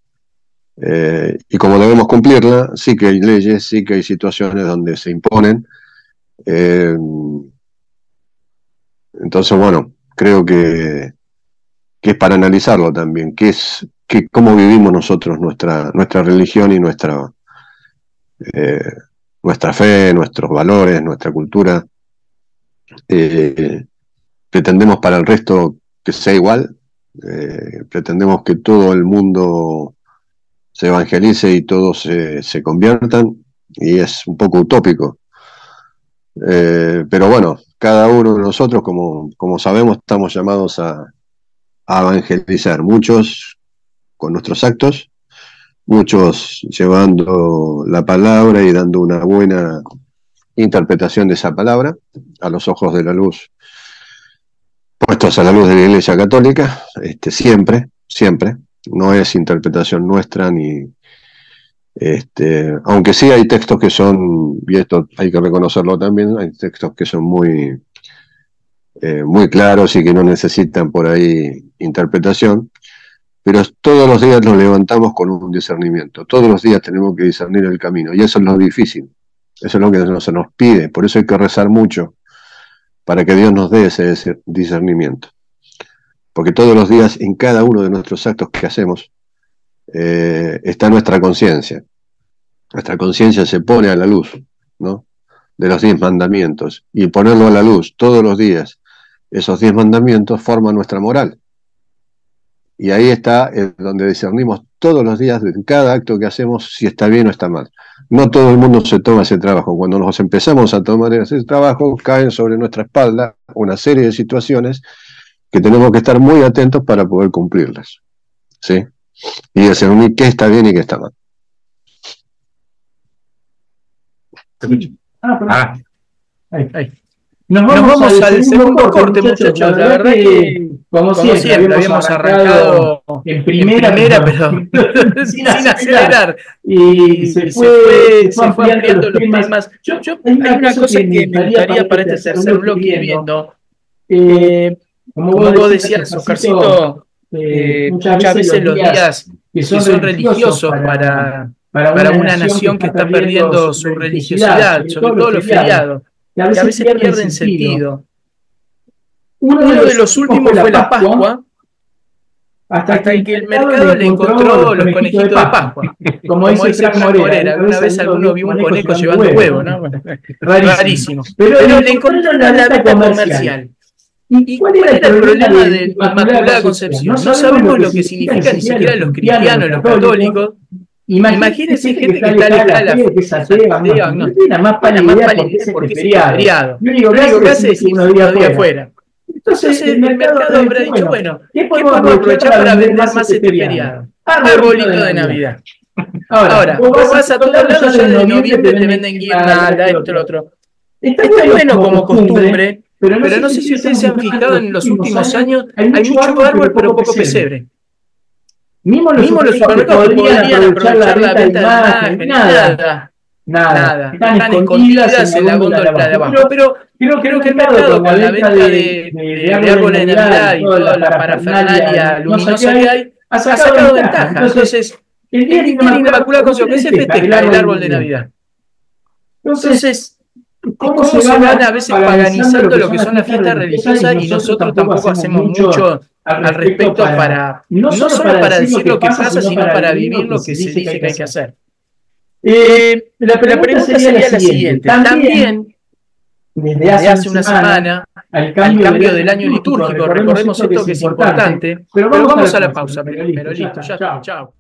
eh, y como debemos cumplirla, sí que hay leyes, sí que hay situaciones donde se imponen. Entonces, bueno, creo que, que, es para analizarlo también, que es que, cómo vivimos nosotros nuestra, nuestra religión y nuestra, eh, nuestra fe, nuestros valores, nuestra cultura. pretendemos para el resto que sea igual, pretendemos que todo el mundo se evangelice y todos se, conviertan, y es un poco utópico. Eh, pero bueno, cada uno de nosotros, como, como sabemos, estamos llamados a, evangelizar, muchos con nuestros actos, muchos llevando la palabra y dando una buena interpretación de esa palabra a los ojos de la luz, puestos a la luz de la Iglesia Católica, este, siempre, siempre, no es interpretación nuestra ni este, aunque sí hay textos que son, y esto hay que reconocerlo también, hay textos que son muy, eh, muy claros y que no necesitan por ahí interpretación, pero todos los días nos levantamos con un discernimiento, todos los días tenemos que discernir el camino, y eso es lo difícil, eso es lo que se nos pide, por eso hay que rezar mucho para que Dios nos dé ese discernimiento porque todos los días en cada uno de nuestros actos que hacemos eh, está nuestra conciencia. Nuestra conciencia se pone a la luz, ¿no? De los diez mandamientos. Y ponerlo a la luz todos los días, esos diez mandamientos forman nuestra moral. Y ahí está donde discernimos todos los días, en cada acto que hacemos, si está bien o está mal. No todo el mundo se toma ese trabajo. Cuando nos empezamos a tomar ese trabajo, caen sobre nuestra espalda una serie de situaciones que tenemos que estar muy atentos para poder cumplirlas. ¿Sí? Y discernir qué está bien y qué está mal. Ah, ah. Ahí, ahí. Nos vamos, al, segundo, corte, muchachos. La verdad que, como, siempre, habíamos, arrancado, en primera, pero sin, acelerar. Y, se, fue, se fue ampliando los temas. Yo, yo, hay una cosa que me gustaría para este tercer bloque viendo. Eh, como vos, decías, Oscarcito, eh, muchas, veces los días que son, religiosos para, para, una, nación que está perdiendo su religiosidad, sobre todo los feriados, que a veces, pierden sentido. Uno de los últimos fue la Pascua, hasta, que, el mercado le encontró los conejitos de Pascua. Como, dice Frank Morera, alguna vez alguno vio un conejo llevando huevo, ¿no? Rarísimo. Pero, le encontró la venta comercial. ¿Y cuál era el problema de la Inmaculada Concepción? No sabemos lo que significa ni siquiera los cristianos, los católicos. Imagínense gente que está alejada de la fe, que es atea, no tiene más para más idea porque es feriado. Lo único que hace es unos días afuera. Entonces el mercado habrá dicho, bueno, ¿qué podemos aprovechar para vender más este, este feriado? Arbolito de Navidad. Ahora, vos vas a todos lados ya de noviembre te venden guirnalda, esto, lo otro. Está bueno como costumbre pero no, sé, si ustedes se han fijado en los últimos años, hay mucho, árbol, pero poco pesebre. Mismo los, supermercados podrían aprovechar la venta de imagen, nada. nada. Están, escondidas, en la góndola de abajo. Pero, creo, creo que el mercado con la venta de, de, árboles de Navidad y toda la parafernalia luminosa que hay, ha sacado ventaja. Entonces, el día de Inmaculada Concepción se festeja el árbol de Navidad. Entonces, ¿Cómo, se van a veces paganizando lo que son las fiestas religiosas y nosotros tampoco hacemos mucho al respecto para, no solo para decir lo que pasa, sino para vivir lo que se dice que hay que hacer? Eh, la, pregunta sería la siguiente. También, desde hace, una semana, al cambio, del año litúrgico, recordemos esto que es importante, pero vamos, a la pausa, pero, listo, ya está, chao.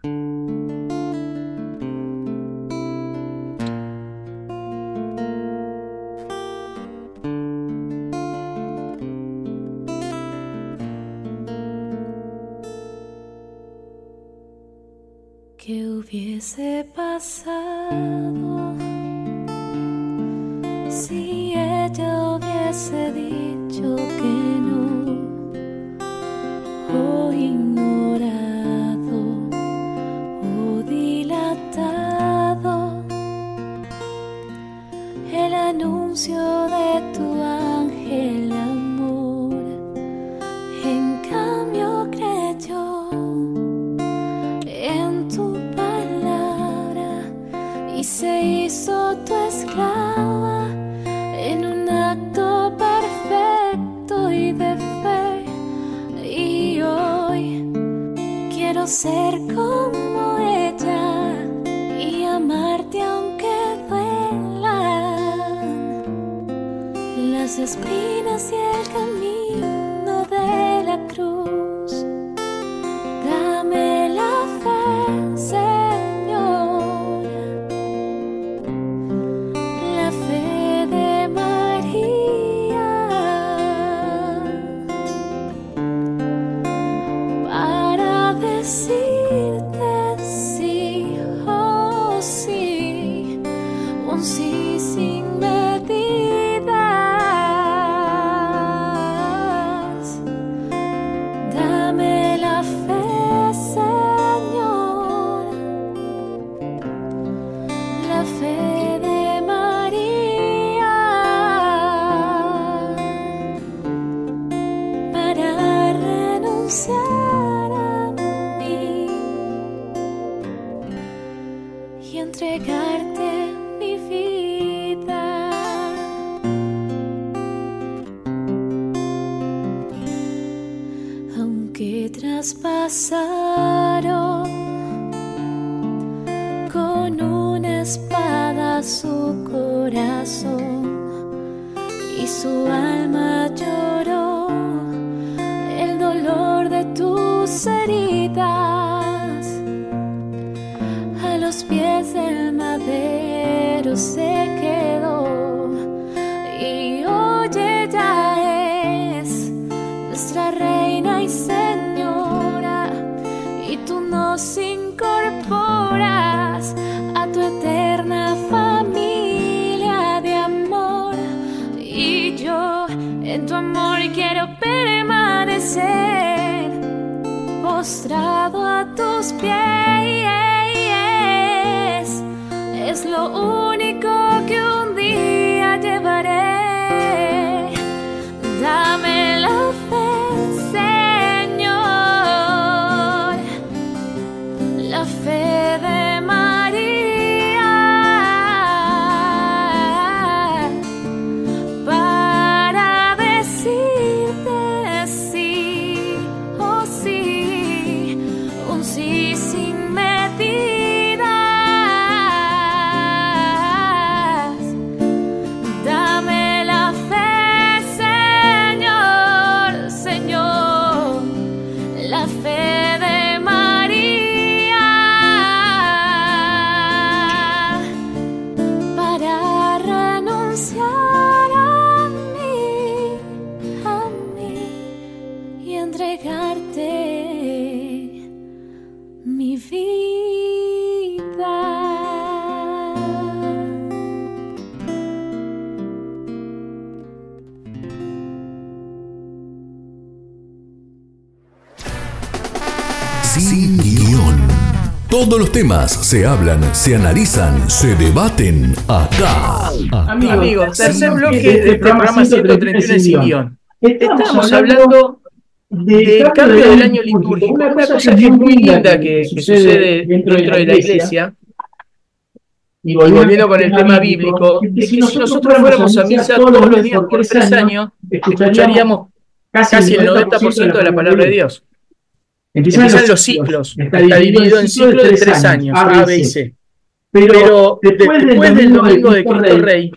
Los temas se hablan, se analizan, se debaten acá. Amigos, tercer bloque del programa 131 sin guion. Estamos hablando del cambio del año litúrgico. Una cosa que es muy linda que, sucede dentro de la iglesia. Y volviendo con el tema bíblico, es que si nosotros fuéramos a misa todos los días por tres años, escucharíamos casi el 90% de la palabra de Dios. Empiezan los ciclos, está dividido en ciclos de tres años, A, B y C. Pero después del domingo de Cristo Rey,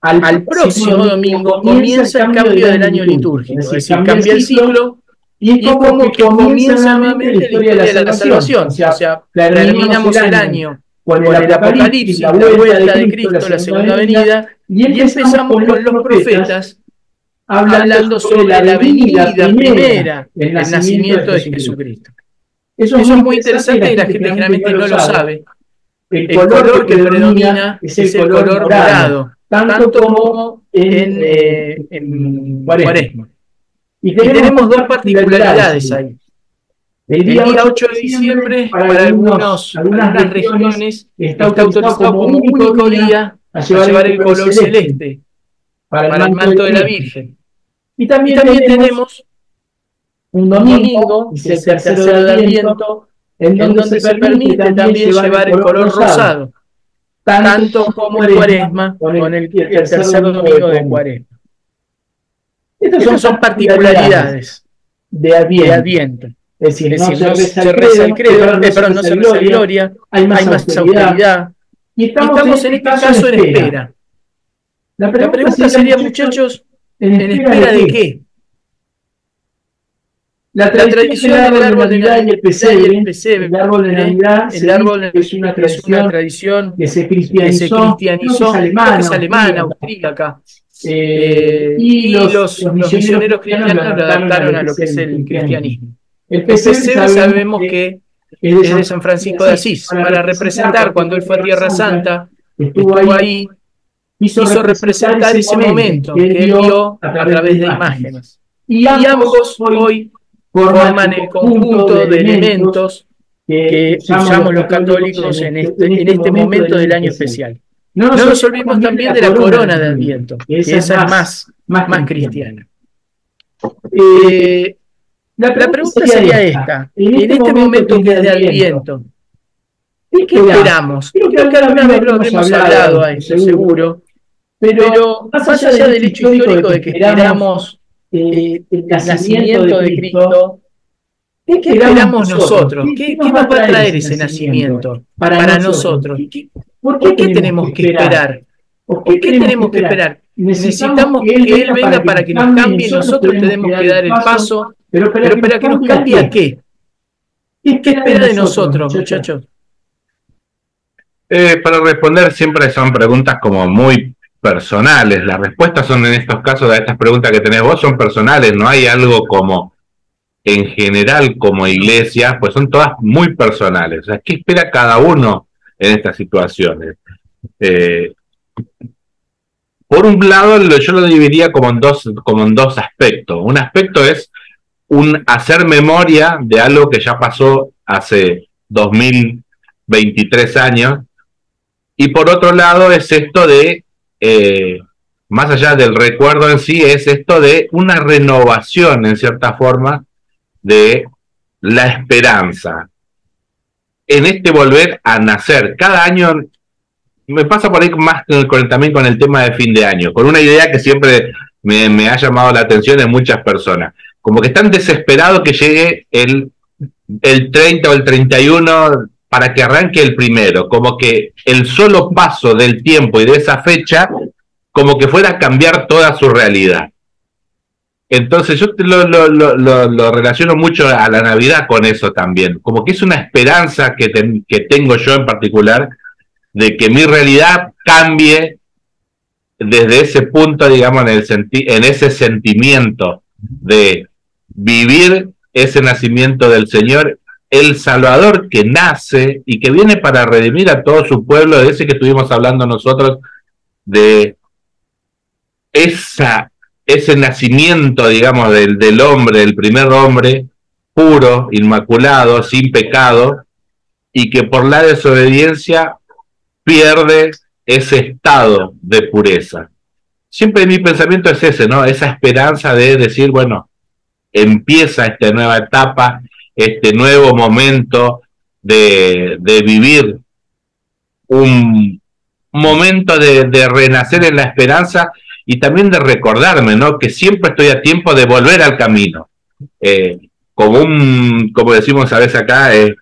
al próximo domingo comienza el cambio del año litúrgico, es decir, cambia el ciclo y es como que comienza nuevamente la historia de la salvación. O sea, terminamos el año con el Apocalipsis, la vuelta de Cristo, la segunda venida, y empezamos con los profetas hablando sobre la venida primera, el nacimiento de Jesucristo. Eso es muy interesante y la gente generalmente no lo sabe. El color que predomina es el color morado, tanto como en, eh, en Cuaresma. Y tenemos dos particularidades ahí. El día 8 de diciembre, para algunos, algunas regiones, está autorizado como único día a llevar el color celeste para el manto de la Virgen. Y también, tenemos un domingo, que es el tercero de Adviento, en donde se permite también llevar el color rosado, tanto como en Cuaresma, con el, tercer domingo de Cuaresma. Estas son, particularidades de Adviento. Es decir, no se, reza el credo, pero no se reza gloria, hay más, autoridad. Y estamos, en este caso en espera. La pregunta sería, muchachos, ¿En, espera de qué? La tradición, del árbol de Navidad y el pesebre, el, árbol de Navidad, el árbol es una tradición, que se cristianizó, que es alemana, es alemana austríaca. Eh, y los, misioneros cristianos lo adaptaron a lo que es el cristianismo. El pesebre sabemos que es de San Francisco de Asís, para representar cuando él fue a Tierra Santa, estuvo ahí quiso representar ese momento que él vio a través de imágenes. Y ambos hoy forman el conjunto de elementos que usamos los católicos en este, en este momento del año especial. No nos olvidemos también de la corona de Adviento, que esa es más, más, más cristiana. Eh, la, pregunta sería esta, en este, este momento que es de Adviento, ¿qué esperamos? Creo que alguna vez lo hemos hablado a eso, seguro, pero, más allá, del hecho histórico de que esperamos eh, el nacimiento de Cristo, ¿qué, esperamos nosotros? ¿Qué, ¿Qué, va a traer ese nacimiento para, nosotros? ¿Por qué, tenemos que esperar? ¿Por qué tenemos que esperar? Necesitamos que Él venga para que nos cambie, nosotros tenemos que dar el paso, pero para que nos cambie a qué? ¿Qué espera de nosotros, muchachos? Eh, para responder siempre son preguntas como muy personales. Las respuestas son en estos casos a estas preguntas que tenés vos son personales, no hay algo como en general como iglesia, pues son todas muy personales. O sea, ¿qué espera cada uno en estas situaciones? Eh, por un lado, yo lo dividiría como en dos, como en dos aspectos. Un aspecto es un hacer memoria de algo que ya pasó hace 2023 años. Y por otro lado es esto de eh, más allá del recuerdo en sí, es esto de una renovación, en cierta forma, de la esperanza. En este volver a nacer. Cada año me pasa por ahí más con, también con el tema de fin de año, con una idea que siempre me, ha llamado la atención en muchas personas. Como que están desesperados que llegue el, el 30 o el 31 para que arranque el primero, como que el solo paso del tiempo y de esa fecha, como que fuera a cambiar toda su realidad. Entonces yo lo, relaciono mucho a la Navidad con eso también, como que es una esperanza que, que tengo yo en particular de que mi realidad cambie desde ese punto, digamos, en, el en ese sentimiento de vivir ese nacimiento del Señor el Salvador que nace y que viene para redimir a todo su pueblo, de ese que estuvimos hablando nosotros, de esa, ese nacimiento, digamos, del, del hombre, del primer hombre, puro, inmaculado, sin pecado, y que por la desobediencia pierde ese estado de pureza. Siempre mi pensamiento es ese, ¿no? Esa esperanza de decir, bueno, empieza esta nueva etapa, este nuevo momento de, vivir un momento de, renacer en la esperanza y también de recordarme, ¿no? Que siempre estoy a tiempo de volver al camino. Eh, como como decimos a veces acá, eh,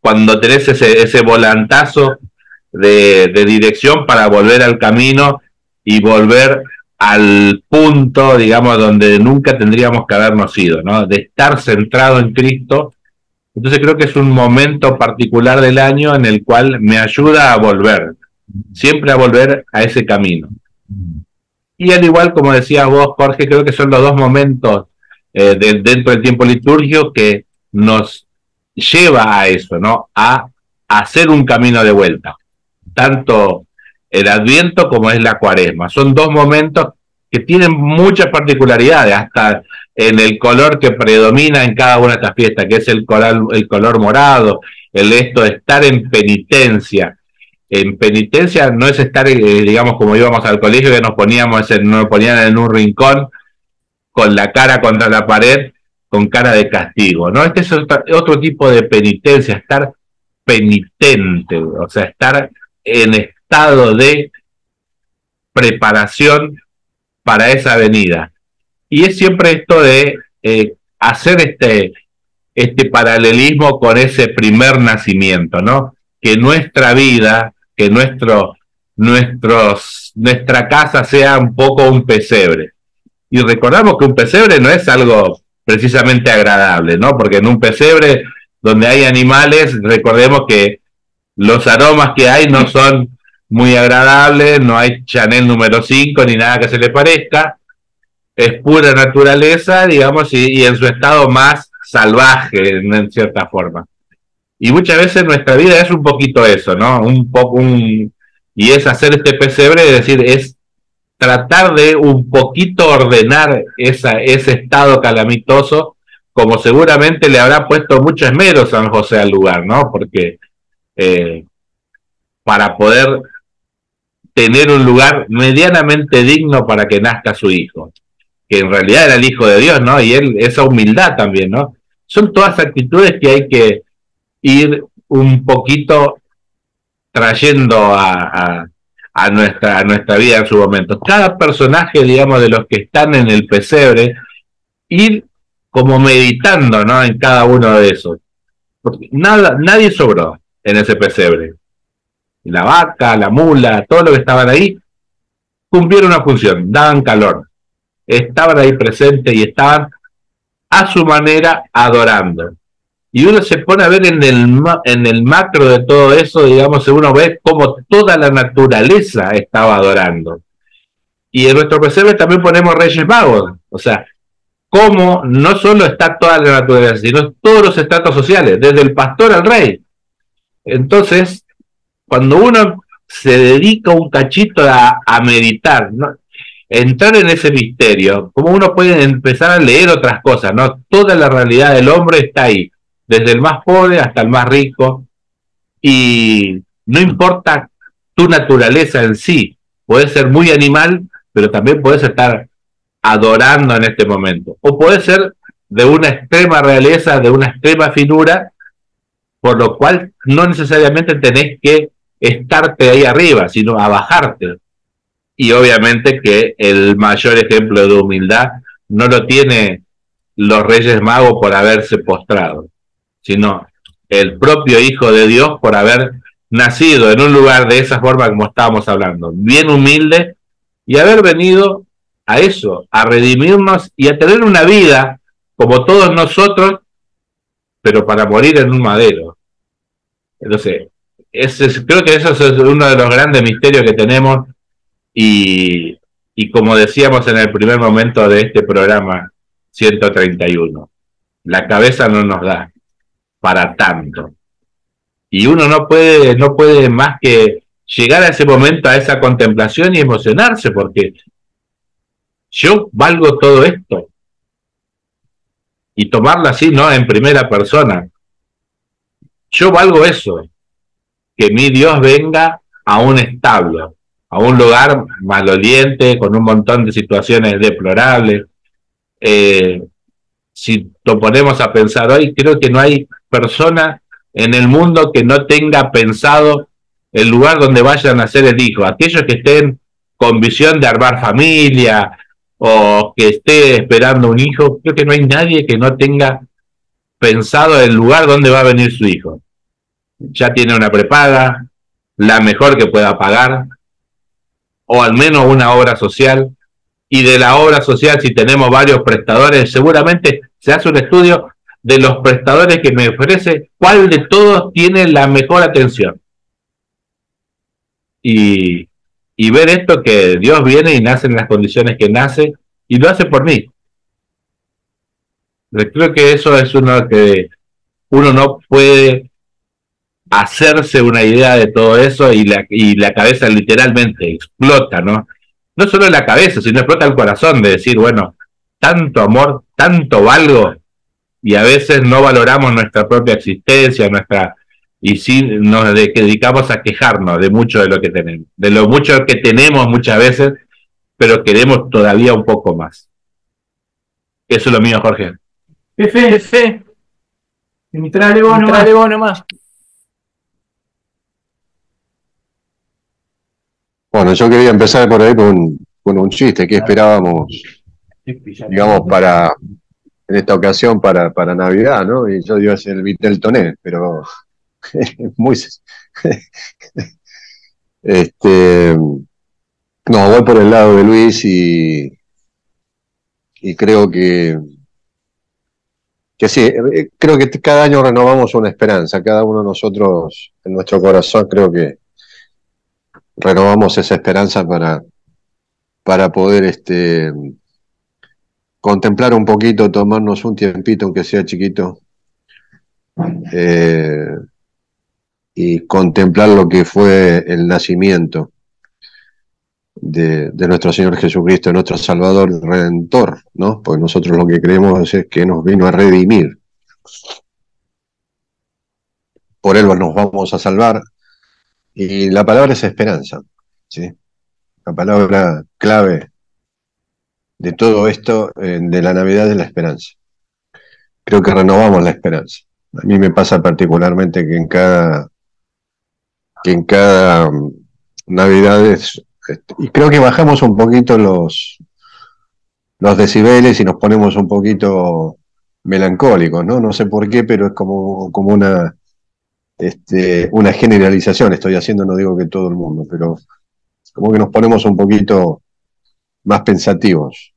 cuando tenés ese, ese volantazo de, de, dirección para volver al camino y volver al punto, digamos, donde nunca tendríamos que habernos ido, ¿no? De estar centrado en Cristo. Entonces creo que es un momento particular del año en el cual me ayuda a volver, siempre a volver a ese camino. Y al igual como decía vos, Jorge, creo que son los dos momentos eh, dentro del tiempo litúrgico que nos lleva a eso, ¿no? A hacer un camino de vuelta. Tanto el Adviento como es la Cuaresma. Son dos momentos que tienen muchas particularidades, hasta en el color que predomina en cada una de estas fiestas, que es el color, el color morado, el esto de estar en penitencia. En penitencia no es estar, eh, digamos, como íbamos al colegio, que nos poníamos, nos ponían en un rincón con la cara contra la pared, con cara de castigo, ¿no? Este es otro, tipo de penitencia, estar penitente, o sea, estar en estado de preparación para esa venida. Y es siempre esto de eh, hacer este, este paralelismo con ese primer nacimiento, ¿no? Que nuestra vida, que nuestro, nuestros, nuestra casa sea un poco un pesebre. Y recordamos que un pesebre no es algo precisamente agradable, ¿no? Porque en un pesebre donde hay animales, recordemos que los aromas que hay no son muy agradables, no hay Chanel número 5 ni nada que se le parezca, es pura naturaleza, digamos, y, en su estado más salvaje, en cierta forma. Y muchas veces nuestra vida es un poquito eso, ¿no? Un poco un... Y es hacer este pesebre, es decir, es tratar de un poquito ordenar esa, ese estado calamitoso, como seguramente le habrá puesto mucho esmero San José al lugar, ¿no? Porque eh, para poder tener un lugar medianamente digno para que nazca su hijo, que en realidad era el hijo de Dios, ¿no? Y él, esa humildad también, ¿no? Son todas actitudes que hay que ir un poquito trayendo a nuestra vida en su momento. Cada personaje, digamos, de los que están en el pesebre, ir como meditando, ¿no? En cada uno de esos. Porque nada, nadie sobró en ese pesebre. La vaca, la mula, todo lo que estaban ahí, cumplieron una función, daban calor. Estaban ahí presentes y estaban a su manera adorando y uno se pone a ver en el, en el macro de todo eso, digamos, uno ve cómo toda la naturaleza estaba adorando. Y en nuestro pesebre también ponemos Reyes Magos, o sea, cómo no solo está toda la naturaleza, sino todos los estratos sociales, desde el pastor al rey. Entonces, cuando uno se dedica un cachito a, a meditar, ¿no? Entrar en ese misterio, cómo uno puede empezar a leer otras cosas, ¿no? Toda la realidad del hombre está ahí desde el más pobre hasta el más rico, y no importa tu naturaleza en sí, puedes ser muy animal, pero también puedes estar adorando en este momento, o puede ser de una extrema realeza, de una extrema finura, por lo cual no necesariamente tenés que estarte ahí arriba, sino a bajarte. Y obviamente que el mayor ejemplo de humildad no lo tiene los Reyes Magos por haberse postrado sino el propio Hijo de Dios por haber nacido en un lugar de esa forma como estábamos hablando, bien humilde, y haber venido a eso, a redimirnos y a tener una vida como todos nosotros, pero para morir en un madero. Entonces, ese, creo que eso es uno de los grandes misterios que tenemos y, y como decíamos en el primer momento de este programa 131, la cabeza no nos da para tanto. Y uno no puede, no puede más que llegar a ese momento, a esa contemplación y emocionarse, porque yo valgo todo esto. Y tomarlo así, ¿no? En primera persona. Yo valgo eso. que mi Dios venga a un establo, a un lugar maloliente, con un montón de situaciones deplorables. Eh, si lo ponemos a pensar hoy, creo que no hay persona en el mundo que no tenga pensado el lugar donde vayan a ser el hijo. Aquellos que estén con visión de armar familia o que esté esperando un hijo, creo que no hay nadie que no tenga pensado el lugar donde va a venir su hijo. Ya tiene una prepaga, la mejor que pueda pagar, o al menos una obra social. Y de la obra social, si tenemos varios prestadores, seguramente se hace un estudio de los prestadores que me ofrece, cuál de todos tiene la mejor atención. Y, y ver esto que Dios viene y nace en las condiciones que nace y lo hace por mí. Creo que eso es uno que uno no puede hacerse una idea de todo eso y la, y la cabeza literalmente explota, ¿no? No solo la cabeza, sino explota el corazón de decir, bueno, tanto amor, tanto valgo, y a veces no valoramos nuestra propia existencia, nuestra y sí nos dedicamos a quejarnos de mucho de lo que tenemos, de lo mucho que tenemos muchas veces, pero queremos todavía un poco más. Eso es lo mío, Jorge. Jefe, jefe. Trae vos nomás. vos nomás. Bueno, yo quería empezar por ahí con, con un chiste. ¿Qué esperábamos, digamos, para en esta ocasión para, para Navidad, ¿no? Y yo digo, ser el Vitel Toné, pero muy... este, no, voy por el lado de Luis y, y creo que, que sí, eh, creo que cada año renovamos una esperanza, cada uno de nosotros en nuestro corazón creo que renovamos esa esperanza para, para poder este, contemplar un poquito, tomarnos un tiempito, aunque sea chiquito, eh, y contemplar lo que fue el nacimiento de, nuestro Señor Jesucristo, nuestro Salvador Redentor, ¿no? Porque nosotros lo que creemos es que nos vino a redimir. Por Él nos vamos a salvar. Y la palabra es esperanza, ¿sí? La palabra clave de todo esto, eh, de la Navidad, es la esperanza. Creo que renovamos la esperanza. A mí me pasa particularmente que en cada que en cada mm, Navidad es, este, y creo que bajamos un poquito los, los decibeles y nos ponemos un poquito melancólicos, ¿no? No sé por qué, pero es como, como una, este, una generalización estoy haciendo, no digo que todo el mundo, pero como que nos ponemos un poquito más pensativos.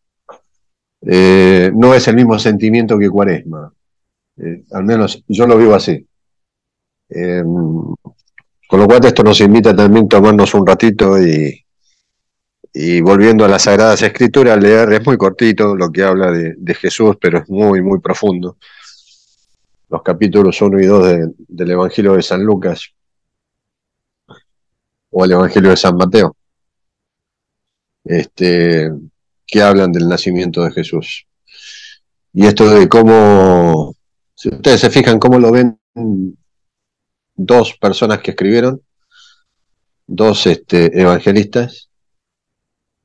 Eh, no es el mismo sentimiento que cuaresma, eh, al menos yo lo vivo así. Eh, con lo cual esto nos invita también a tomarnos un ratito y, y volviendo a las Sagradas Escrituras, leer, es muy cortito lo que habla de, Jesús, pero es muy, muy profundo. Los capítulos 1 y 2 del Evangelio de San Lucas o el Evangelio de San Mateo, este, que hablan del nacimiento de Jesús. Y esto de cómo, si ustedes se fijan cómo lo ven dos personas que escribieron, dos este, evangelistas,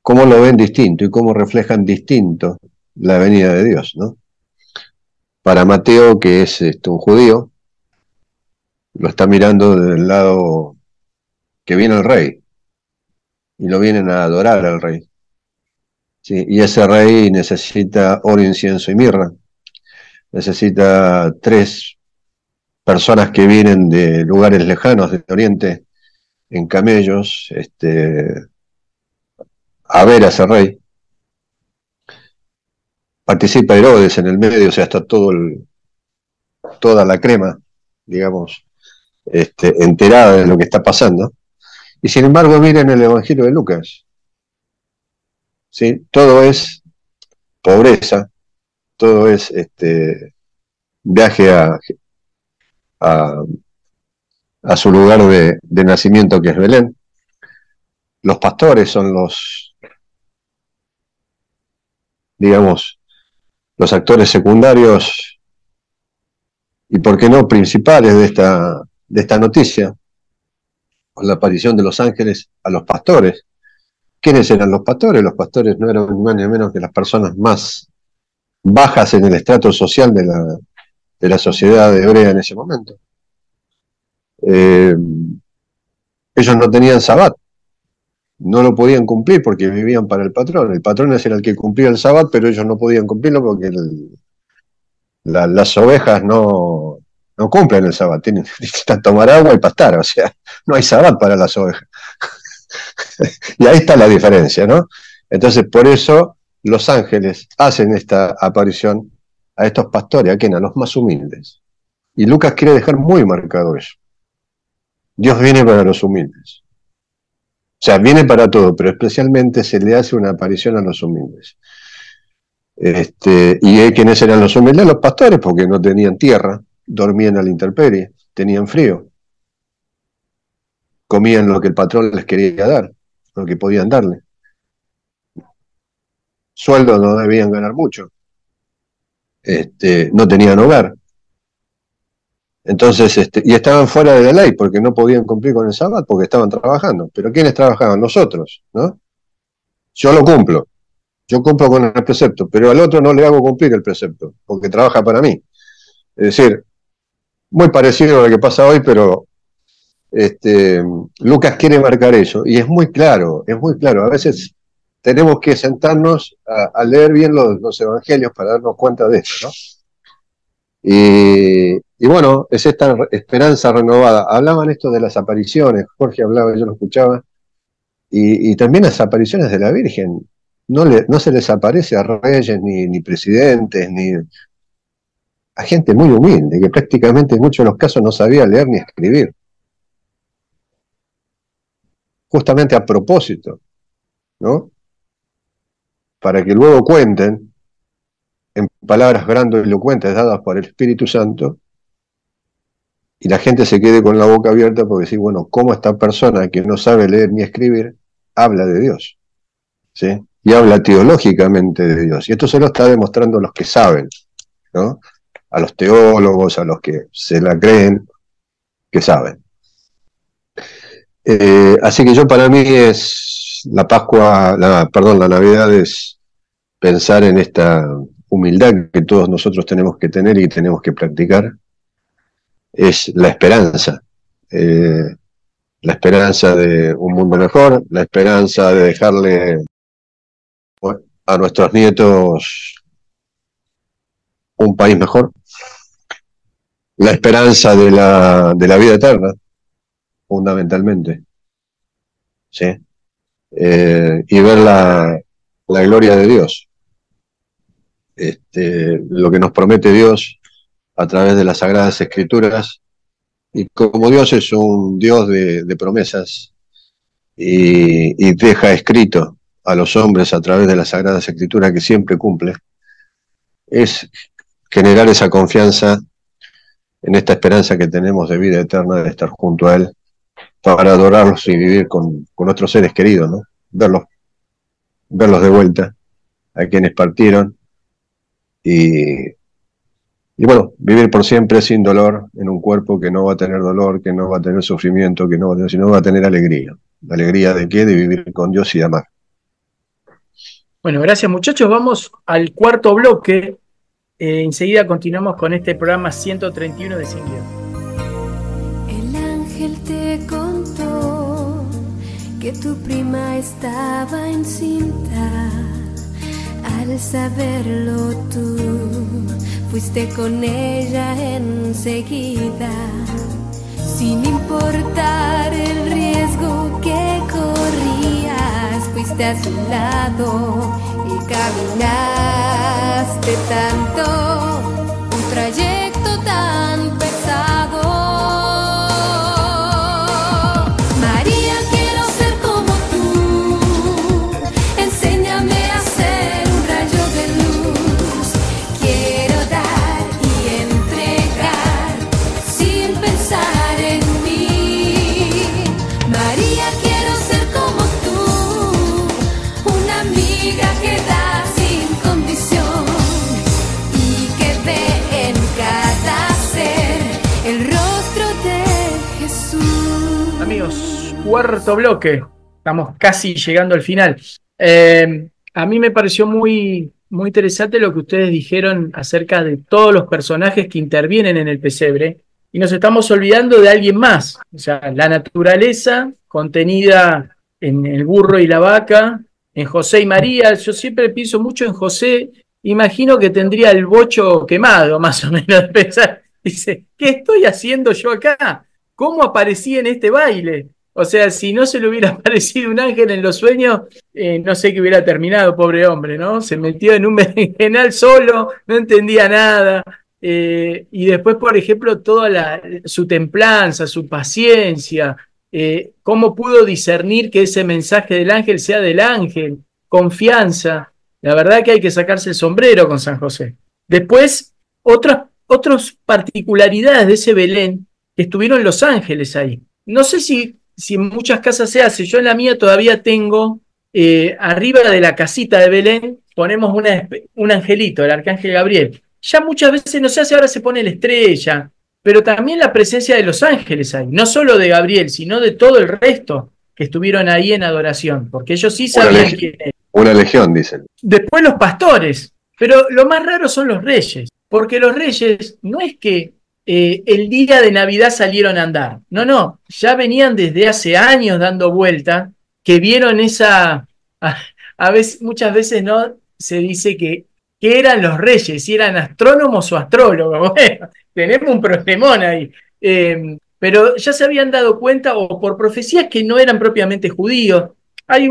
cómo lo ven distinto y cómo reflejan distinto la venida de Dios, ¿no? Para Mateo, que es este, un judío, lo está mirando del lado que viene el rey, y lo vienen a adorar al rey. y ese rey necesita oro, incienso y mirra. Necesita tres personas que vienen de lugares lejanos del Oriente en camellos este, a ver a ese rey. Participa Herodes en el medio, o sea, está todo el, toda la crema, digamos, este, enterada de lo que está pasando. Y sin embargo, miren el Evangelio de Lucas. ¿sí? Todo es pobreza, todo es este, viaje a a, su lugar de, nacimiento que es Belén. Los pastores son los, digamos, los actores, y por qué no principales de esta, de esta noticia. la aparición de los ángeles a los pastores. ¿Quiénes eran los pastores? Los pastores no eran más ni menos que las personas más bajas en el estrato social de la, de la sociedad hebrea en ese momento. Eh, ellos no tenían sabbat, no lo podían cumplir porque vivían para el patrón. El patrón era el que cumplía el sabbat, pero ellos no podían cumplirlo porque las ovejas no, no cumplen el sabbat, tienen que tomar agua y pastar, o sea, no hay sabbat para las ovejas. y ahí está la diferencia, ¿no? Entonces, por eso los ángeles hacen esta aparición a estos pastores, ¿a quién? A los más humildes. Y Lucas quiere dejar muy marcado eso. Dios viene para los humildes. Sea, viene para todo, pero especialmente se le hace una aparición a los humildes. Este, ¿Y quiénes eran los humildes? Los pastores, porque no tenían tierra, dormían a la intemperie, tenían frío, comían lo que el patrón les quería dar, lo que podían darle. Sueldo no debían ganar mucho. Este, no tenían hogar. Entonces, este, y estaban fuera de la ley porque no podían cumplir con el sábado porque estaban trabajando. Pero ¿quiénes trabajaban? Nosotros, ¿no? Yo lo cumplo. Yo cumplo con el precepto, pero al otro no le hago cumplir el precepto porque trabaja para mí. Es decir, muy parecido a lo que pasa hoy, pero este, Lucas quiere marcar eso. Y es muy claro, es muy claro. A veces tenemos que sentarnos a, leer bien los, evangelios para darnos cuenta de eso, ¿no? Y, bueno, es esta esperanza renovada. Hablaban esto de las apariciones, Jorge hablaba, yo lo escuchaba, y, también las apariciones de la Virgen. No, le, no se les aparece a reyes, ni, ni presidentes, ni a gente muy humilde, que prácticamente en muchos de los casos no sabía leer ni escribir. Justamente a propósito, ¿no? para que luego cuenten en palabras grandilocuentes dadas por el Espíritu Santo y la gente se quede con la boca abierta porque decir, bueno, ¿cómo esta persona que no sabe leer ni escribir habla de Dios? ¿Sí? Y habla teológicamente de Dios. Y esto se lo está demostrando los que saben, ¿no? A los teólogos, a los que se la creen, que saben. Eh, así que yo para mí es la Pascua, la, perdón, la Navidad es pensar en esta humildad que todos nosotros tenemos que tener y tenemos que practicar, es la esperanza. Eh, la esperanza de un mundo mejor, la esperanza de dejarle a nuestros nietos un país mejor, la esperanza de la, de la vida eterna, fundamentalmente. ¿sí? Eh, y ver la, la gloria de Dios. Este, lo que nos promete Dios a través de las Sagradas Escrituras. Y como Dios es un Dios de, promesas y, deja escrito a los hombres a través de las Sagradas Escrituras que siempre cumple, es generar esa confianza en esta esperanza que tenemos de vida eterna, de estar junto a Él, para adorarlos y vivir con, con nuestros seres queridos, ¿no? Verlos, verlos de vuelta, a quienes partieron y, bueno, vivir por siempre sin dolor en un cuerpo que no va a tener dolor, que no va a tener sufrimiento, que no va a tener, sino va a tener alegría. ¿La alegría de qué? De vivir con Dios y amar. Bueno, gracias muchachos. Vamos al cuarto bloque. Eh, enseguida continuamos con este programa 131 de Sin El ángel te contó que tu prima estaba encinta al saberlo tú, fuiste con ella enseguida, sin importar el riesgo que corrías, fuiste a su lado y caminaste tanto, un trayecto tan cuarto bloque. Estamos casi llegando al final. Eh, a mí me pareció muy, muy interesante lo que ustedes dijeron acerca de todos los personajes que intervienen en el pesebre. Y nos estamos olvidando de alguien más. O sea, la naturaleza contenida en el burro y la vaca, en José y María. Yo siempre pienso mucho en José. Imagino que tendría el bocho quemado, más o menos, pensar. Dice, ¿qué estoy haciendo yo acá? ¿Cómo aparecí en este baile? O sea, si no se le hubiera aparecido un ángel en los sueños, eh, no sé qué hubiera terminado, pobre hombre, ¿no? Se metió en un berenjenal solo, no entendía nada. Eh, y después, por ejemplo, toda su templanza, su paciencia, eh, cómo pudo discernir que ese mensaje del ángel sea del ángel, confianza. La verdad que hay que sacarse el sombrero con San José. Después, otras, otras particularidades de ese Belén, que estuvieron los ángeles ahí. No sé si si en muchas casas se hace, yo en la mía todavía tengo, eh, arriba de la casita de Belén, ponemos una, un angelito, el arcángel Gabriel. Ya muchas veces no se hace, ahora se pone la estrella, pero también la presencia de los ángeles ahí, no solo de Gabriel, sino de todo el resto que estuvieron ahí en adoración, porque ellos sí sabían quién era. Una legión, dicen. Después los pastores, pero lo más raro son los reyes, porque los reyes no es que eh, el día de Navidad salieron a andar. No, no, ya venían desde hace años dando vuelta, que vieron esa, a, veces, muchas veces no se dice que, que, eran los reyes, si eran astrónomos o astrólogos. Bueno, tenemos un problemón ahí. Em, pero ya se habían dado cuenta, o por profecías que no eran propiamente judíos. Hay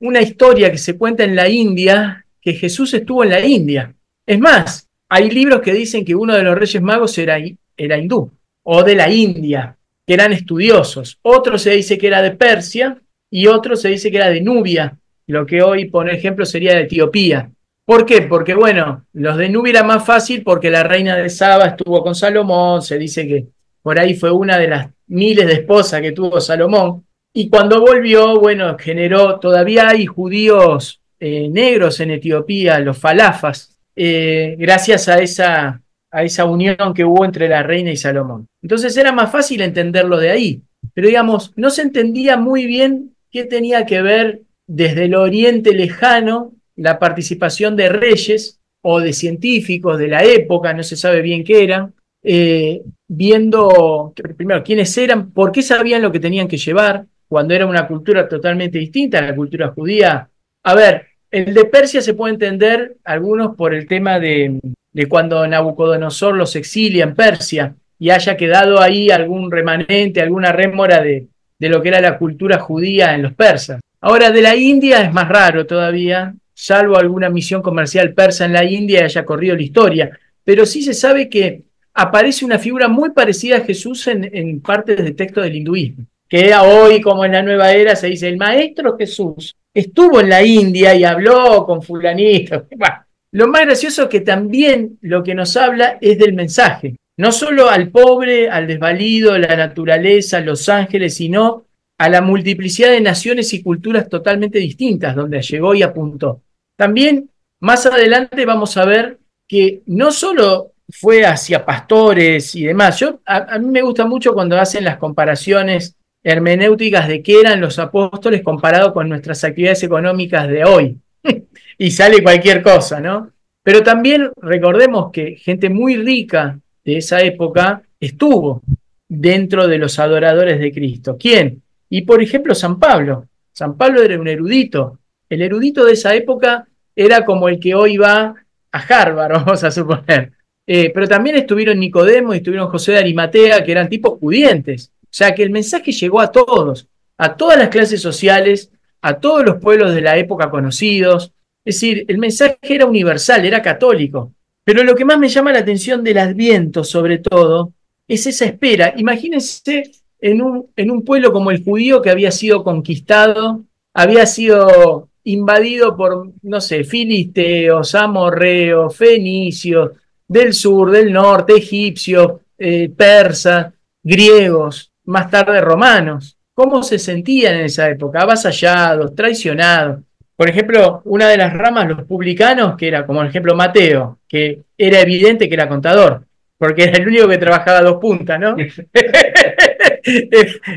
una historia que se cuenta en la India, que Jesús estuvo en la India. Es más, hay libros que dicen que uno de los reyes magos era era hindú, o de la India, que eran estudiosos. Otro se dice que era de Persia y otro se dice que era de Nubia, lo que hoy, por ejemplo, sería de Etiopía. ¿Por qué? Porque, bueno, los de Nubia era más fácil porque la reina de Saba estuvo con Salomón, se dice que por ahí fue una de las miles de esposas que tuvo Salomón. Y cuando volvió, bueno, generó, todavía hay judíos eh, negros en Etiopía, los falafas, eh, gracias a esa a esa unión que hubo entre la reina y Salomón. Entonces era más fácil entenderlo de ahí, pero digamos, no se entendía muy bien qué tenía que ver desde el oriente lejano la participación de reyes o de científicos de la época, no se sabe bien qué eran, eh, viendo primero quiénes eran, por qué sabían lo que tenían que llevar, cuando era una cultura totalmente distinta a la cultura judía. A ver, el de Persia se puede entender algunos por el tema de, de cuando Nabucodonosor los exilia en Persia y haya quedado ahí algún remanente, alguna rémora de, de lo que era la cultura judía en los persas. Ahora, de la India es más raro todavía, salvo alguna misión comercial persa en la India y haya corrido la historia, pero sí se sabe que aparece una figura muy parecida a Jesús en, en partes del texto del hinduismo, que hoy, como en la nueva era, se dice, el maestro Jesús estuvo en la India y habló con fulanito. Lo más gracioso es que también lo que nos habla es del mensaje, no solo al pobre, al desvalido, la naturaleza, los ángeles, sino a la multiplicidad de naciones y culturas totalmente distintas donde llegó y apuntó. También más adelante vamos a ver que no solo fue hacia pastores y demás, yo, a, mí me gusta mucho cuando hacen las comparaciones hermenéuticas de qué eran los apóstoles comparado con nuestras actividades económicas de hoy. y sale cualquier cosa, ¿no? Pero también recordemos que gente muy rica de esa época estuvo dentro de los adoradores de Cristo. ¿Quién? Y por ejemplo, San Pablo. San Pablo era un erudito. El erudito de esa época era como el que hoy va a Harvard, vamos a suponer. Eh, pero también estuvieron Nicodemo y estuvieron José de Arimatea, que eran tipos pudientes. O sea que el mensaje llegó a todos, a todas las clases sociales, a todos los pueblos de la época conocidos, es decir, el mensaje era universal, era católico. Pero lo que más me llama la atención del Adviento, sobre todo, es esa espera. Imagínense en un, en un pueblo como el judío que había sido conquistado, había sido invadido por, no sé, filisteos, amorreos, fenicios, del sur, del norte, egipcios, eh, persas, griegos, más tarde romanos. ¿Cómo se sentían en esa época? Avasallados, traicionados. Por ejemplo, una de las ramas, los publicanos, que era como el ejemplo Mateo, que era evidente que era contador, porque era el único que trabajaba dos puntas, ¿no?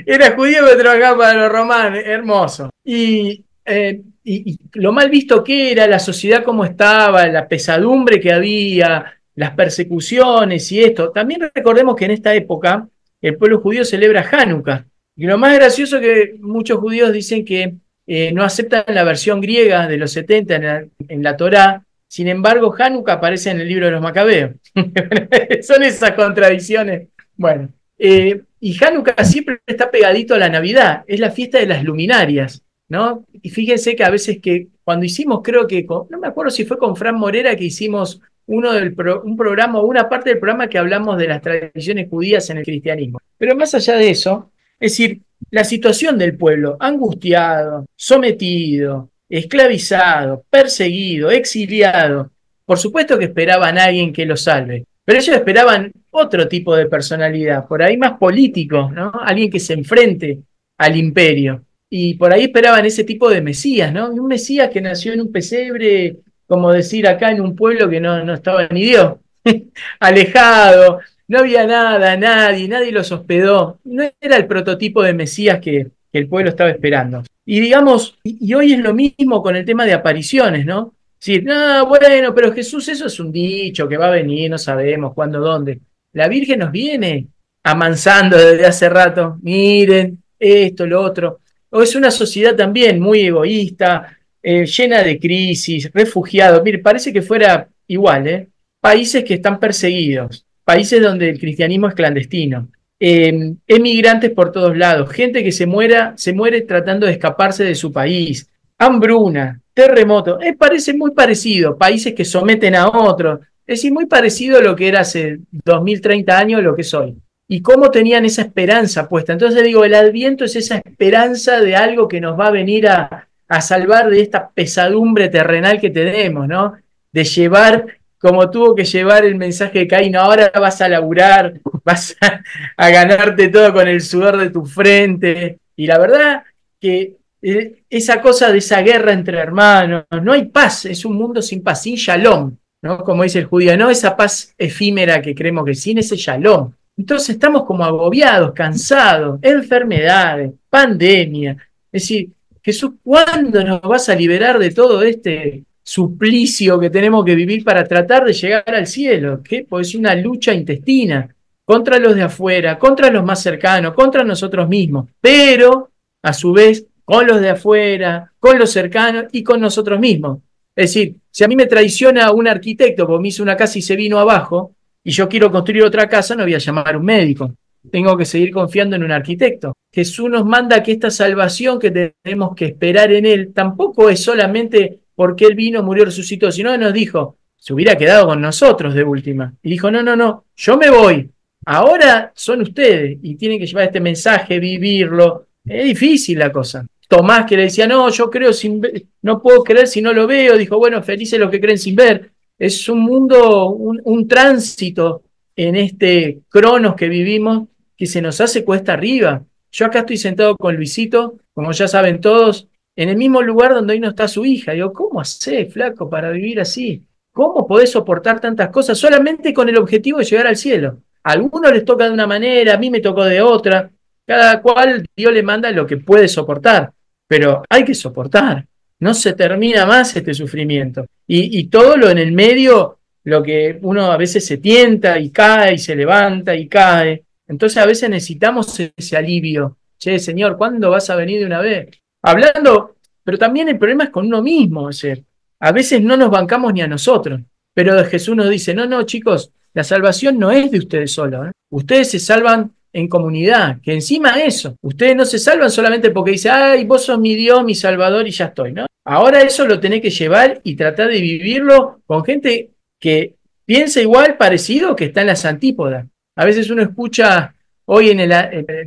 Era judío pero trabajaba para los romanos, hermoso. Y, eh, y, y, lo mal visto que era, la sociedad cómo estaba, la pesadumbre que había, las persecuciones y esto. También recordemos que en esta época el pueblo judío celebra Hanukkah. Y lo más gracioso es que muchos judíos dicen que eh, no aceptan la versión griega de los 70 en la, en Torá, sin embargo, Hanukkah aparece en el libro de los Macabeos. Son esas contradicciones. Bueno, eh, y Hanukkah siempre está pegadito a la Navidad, es la fiesta de las luminarias, ¿no? Y fíjense que a veces que cuando hicimos, creo que, no me acuerdo si fue con Fran Morera que hicimos uno del un programa, una parte del programa que hablamos de las tradiciones judías en el cristianismo. Pero más allá de eso, es decir, la situación del pueblo, angustiado, sometido, esclavizado, perseguido, exiliado. Por supuesto que esperaban a alguien que lo salve, pero ellos esperaban otro tipo de personalidad, por ahí más político, ¿no? Alguien que se enfrente al imperio. Y por ahí esperaban ese tipo de Mesías, ¿no? Un Mesías que nació en un pesebre, como decir acá en un pueblo que no, no estaba ni Dios, alejado, no había nada, nadie, nadie los hospedó. No era el prototipo de Mesías que, el pueblo estaba esperando. Y digamos, y, hoy es lo mismo con el tema de apariciones, ¿no? Sí, no, bueno, pero Jesús, eso es un dicho que va a venir, no sabemos cuándo, dónde. La Virgen nos viene amansando desde hace rato. Miren, esto, lo otro. O es una sociedad también muy egoísta, eh, llena de crisis, refugiados. Mire, parece que fuera igual, ¿eh? Países que están perseguidos, países donde el cristianismo es clandestino, eh, emigrantes por todos lados, gente que se, muera, se muere tratando de escaparse de su país, hambruna, terremoto, eh, parece muy parecido, países que someten a otros, es decir, muy parecido a lo que era hace 2030 años, lo que soy. Y cómo tenían esa esperanza puesta. Entonces digo, el adviento es esa esperanza de algo que nos va a venir a, a salvar de esta pesadumbre terrenal que tenemos, ¿no? De llevar como tuvo que llevar el mensaje de Caín, ahora vas a laburar, vas a, ganarte todo con el sudor de tu frente. Y la verdad que eh, esa cosa de esa guerra entre hermanos, no hay paz, es un mundo sin paz, sin shalom, ¿no? Como dice el judío, no esa paz efímera que creemos que sin ese shalom. Entonces estamos como agobiados, cansados, enfermedades, pandemia. Es decir, Jesús, ¿cuándo nos vas a liberar de todo este suplicio que tenemos que vivir para tratar de llegar al cielo, que pues es una lucha intestina contra los de afuera, contra los más cercanos, contra nosotros mismos, pero a su vez con los de afuera, con los cercanos y con nosotros mismos. Es decir, si a mí me traiciona un arquitecto porque me hizo una casa y se vino abajo, y yo quiero construir otra casa, no voy a llamar a un médico. Tengo que seguir confiando en un arquitecto. Jesús nos manda que esta salvación que tenemos que esperar en Él tampoco es solamente porque Él vino, murió, resucitó, sino nos dijo, se hubiera quedado con nosotros de última. Y dijo, no, no, no, yo me voy. Ahora son ustedes y tienen que llevar este mensaje, vivirlo. Es difícil la cosa. Tomás que le decía, no, yo creo sin ver, no puedo creer si no lo veo, dijo, bueno, felices los que creen sin ver. Es un mundo, un, un tránsito en este cronos que vivimos que se nos hace cuesta arriba. Yo acá estoy sentado con Luisito, como ya saben todos, en el mismo lugar donde hoy no está su hija. Digo, ¿cómo hace, flaco, para vivir así? ¿Cómo podés soportar tantas cosas solamente con el objetivo de llegar al cielo? A algunos les toca de una manera, a mí me tocó de otra. Cada cual Dios le manda lo que puede soportar, pero hay que soportar. No se termina más este sufrimiento. Y, y todo lo en el medio, lo que uno a veces se tienta y cae y se levanta y cae. Entonces a veces necesitamos ese alivio. Che, Señor, ¿cuándo vas a venir de una vez? Hablando, pero también el problema es con uno mismo, es a veces no nos bancamos ni a nosotros, pero Jesús nos dice, no, no, chicos, la salvación no es de ustedes solos, ¿eh? ustedes se salvan en comunidad, que encima eso, ustedes no se salvan solamente porque dice, ay, vos sos mi Dios, mi Salvador y ya estoy, ¿no? Ahora eso lo tenés que llevar y tratar de vivirlo con gente que piensa igual, parecido, que está en las antípodas. A veces uno escucha hoy en el,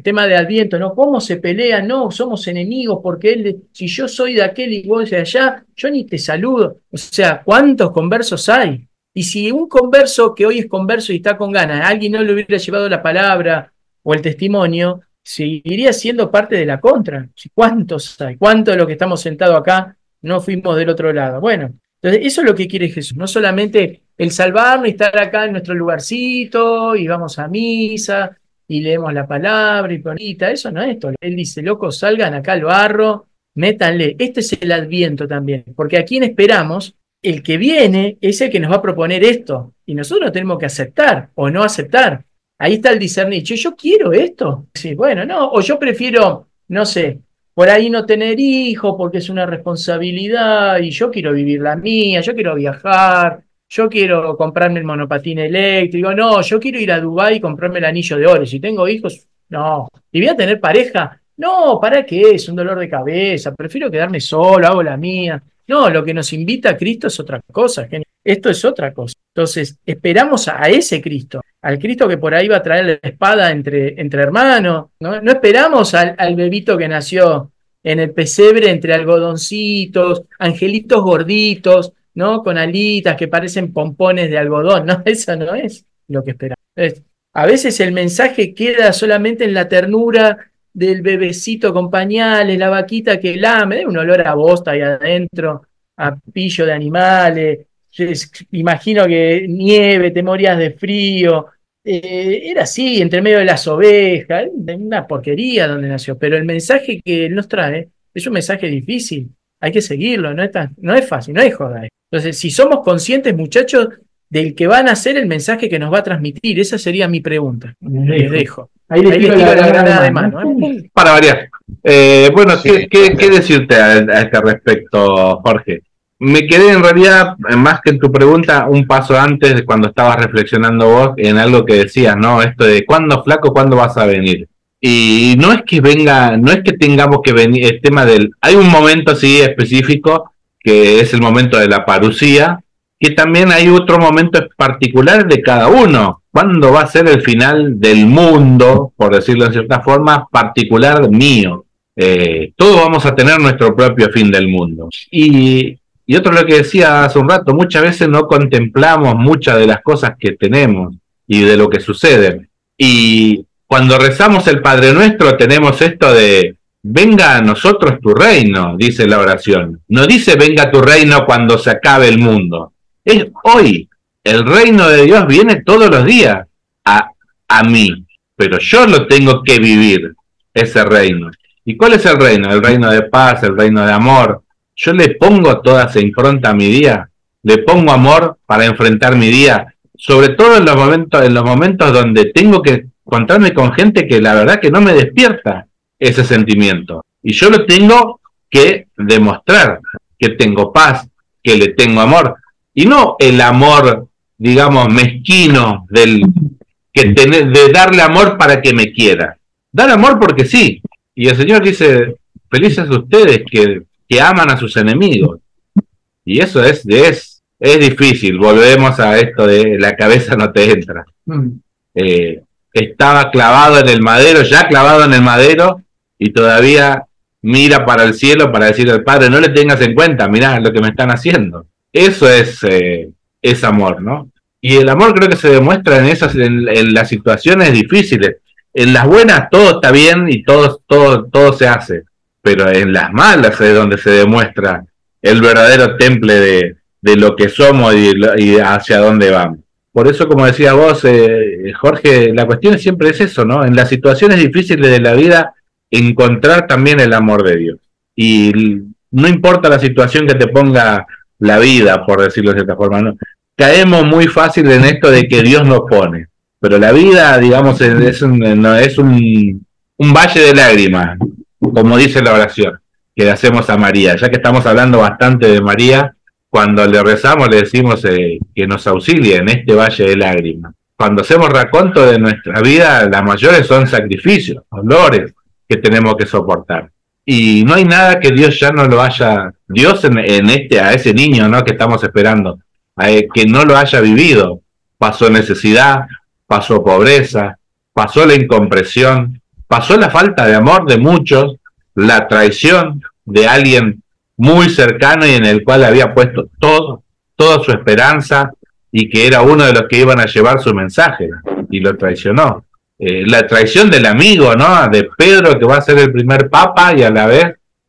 tema de Adviento, ¿no? ¿Cómo se pelea? No, somos enemigos porque él, si yo soy de aquel y vos de allá, yo ni te saludo. O sea, ¿cuántos conversos hay? Y si un converso que hoy es converso y está con ganas, alguien no le hubiera llevado la palabra o el testimonio, seguiría siendo parte de la contra. ¿Cuántos hay? ¿Cuántos de los que estamos sentados acá no fuimos del otro lado? Bueno, entonces eso es lo que quiere Jesús, no solamente el salvarnos y estar acá en nuestro lugarcito y vamos a misa, y leemos la palabra y bonita, eso no es esto. Él dice, locos, salgan acá al barro, métanle. Este es el adviento también, porque a quien esperamos, el que viene es el que nos va a proponer esto, y nosotros tenemos que aceptar o no aceptar. Ahí está el discernir, yo quiero esto. Sí, bueno, no, o yo prefiero, no sé, por ahí no tener hijos porque es una responsabilidad y yo quiero vivir la mía, yo quiero viajar, yo quiero comprarme el monopatín eléctrico, no, yo quiero ir a Dubái y comprarme el anillo de oro. Si tengo hijos, no. ¿Y voy a tener pareja? No, ¿para qué? Es un dolor de cabeza, prefiero quedarme solo, hago la mía. No, lo que nos invita a Cristo es otra cosa. Esto es otra cosa. Entonces, esperamos a, ese Cristo, al Cristo que por ahí va a traer la espada entre, entre hermanos. ¿no? esperamos al, bebito que nació en el pesebre entre algodoncitos, angelitos gorditos, ¿no? Con alitas que parecen pompones de algodón. No, eso no es lo que esperamos. a veces el mensaje queda solamente en la ternura del bebecito con pañales, la vaquita que lame, un olor a bosta ahí adentro, a pillo de animales, imagino que nieve, te morías de frío, eh, era así, entre medio de las ovejas, una porquería donde nació, pero el mensaje que él nos trae es un mensaje difícil, hay que seguirlo, no es, no es fácil, no es joda. Entonces, si somos conscientes, muchachos, del que van a ser el mensaje que nos va a transmitir, esa sería mi pregunta. Les dejo. Ahí les, tiro la, granada de mano. ¿eh? Para variar. Eh, bueno, ¿qué, qué, decirte a, este respecto, Jorge? Me quedé en realidad, más que en tu pregunta, un paso antes de cuando estabas reflexionando vos en algo que decías, ¿no? Esto de cuándo flaco, cuándo vas a venir. Y no es que venga, no es que tengamos que venir, el tema del, hay un momento así específico, que es el momento de la parucía, que también hay otro momento particular de cada uno. ¿Cuándo va a ser el final del mundo, por decirlo de cierta forma, particular mío? Eh, todos vamos a tener nuestro propio fin del mundo. Y, y otro lo que decía hace un rato, muchas veces no contemplamos muchas de las cosas que tenemos y de lo que sucede. Y cuando rezamos el Padre Nuestro tenemos esto de, venga a nosotros tu reino, dice la oración. No dice venga tu reino cuando se acabe el mundo es hoy. El reino de Dios viene todos los días a, a mí, pero yo lo tengo que vivir, ese reino. ¿Y cuál es el reino? El reino de paz, el reino de amor. Yo le pongo toda esa impronta a mi día, le pongo amor para enfrentar mi día, sobre todo en los momentos, en los momentos donde tengo que encontrarme con gente que la verdad que no me despierta ese sentimiento. Y yo lo tengo que demostrar, que tengo paz, que le tengo amor y no el amor, digamos, mezquino del que de darle amor para que me quiera. Dar amor porque sí. Y el Señor dice, felices ustedes que, que aman a sus enemigos. Y eso es, es, es difícil. Volvemos a esto de la cabeza no te entra. Mm. Eh, estaba clavado en el madero, ya clavado en el madero, y todavía mira para el cielo para decirle al Padre, no le tengas en cuenta, mirá lo que me están haciendo. Eso es, eh, es amor, ¿no? Y el amor creo que se demuestra en esas, en, las situaciones difíciles. En las buenas todo está bien y todo, todo, todo se hace, pero en las malas es donde se demuestra el verdadero temple de, de lo que somos y, y, hacia dónde vamos. Por eso, como decía vos, eh, Jorge, la cuestión siempre es eso, ¿no? En las situaciones difíciles de la vida, encontrar también el amor de Dios. Y no importa la situación que te ponga la vida, por decirlo de cierta forma. ¿no? Caemos muy fácil en esto de que Dios nos pone, pero la vida, digamos, es un, es un, valle de lágrimas, como dice la oración que le hacemos a María. Ya que estamos hablando bastante de María, cuando le rezamos le decimos eh, que nos auxilie en este valle de lágrimas. Cuando hacemos raconto de nuestra vida, las mayores son sacrificios, dolores que tenemos que soportar y no hay nada que Dios ya no lo haya, Dios en, este, a ese niño ¿no? que estamos esperando, que no lo haya vivido, pasó necesidad, pasó pobreza, pasó la incompresión, pasó la falta de amor de muchos, la traición de alguien muy cercano y en el cual había puesto todo, toda su esperanza y que era uno de los que iban a llevar su mensaje y lo traicionó. Eh, la traición del amigo, ¿no? De Pedro, que va a ser el primer papa y a la vez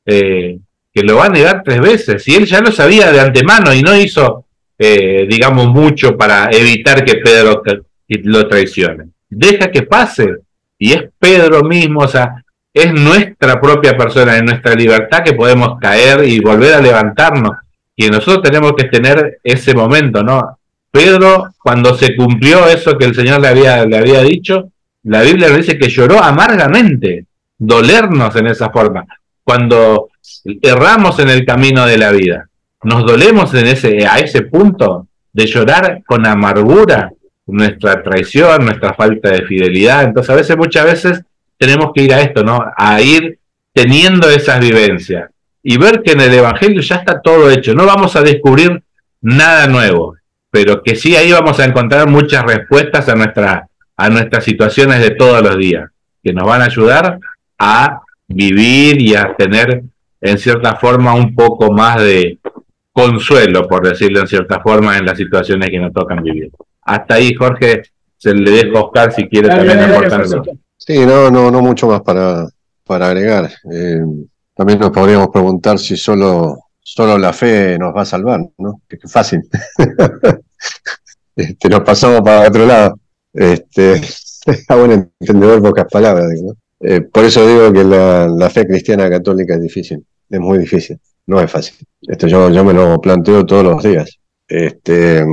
eh, que lo va a negar tres veces. Y él ya lo sabía de antemano y no hizo, eh, digamos, mucho para evitar que Pedro lo traicione. Deja que pase. y es Pedro mismo, o sea, es nuestra propia persona, es nuestra libertad que podemos caer y volver a levantarnos. Y nosotros tenemos que tener ese momento, ¿no? Pedro, cuando se cumplió eso que el Señor le había, le había dicho, la Biblia dice que lloró amargamente, dolernos en esa forma. Cuando erramos en el camino de la vida, nos dolemos en ese, a ese punto de llorar con amargura nuestra traición, nuestra falta de fidelidad. Entonces, a veces, muchas veces, tenemos que ir a esto, ¿no? A ir teniendo esas vivencias y ver que en el Evangelio ya está todo hecho. No vamos a descubrir nada nuevo, pero que sí ahí vamos a encontrar muchas respuestas a, nuestra, a nuestras situaciones de todos los días, que nos van a ayudar a vivir y a tener en cierta forma un poco más de consuelo, por decirlo en cierta forma, en las situaciones que nos tocan vivir. Hasta ahí, Jorge, se le dejo a Oscar si quiere también aportar algo. Sí, no, no, no mucho más para, para agregar. Eh, también nos podríamos preguntar si solo, solo la fe nos va a salvar, ¿no? Que es fácil. este, nos pasamos para otro lado. Este, a buen entendedor pocas palabras. Eh, por eso digo que la, fe cristiana católica es difícil, es muy difícil, no es fácil. Esto yo, yo me lo planteo todos los días. Este,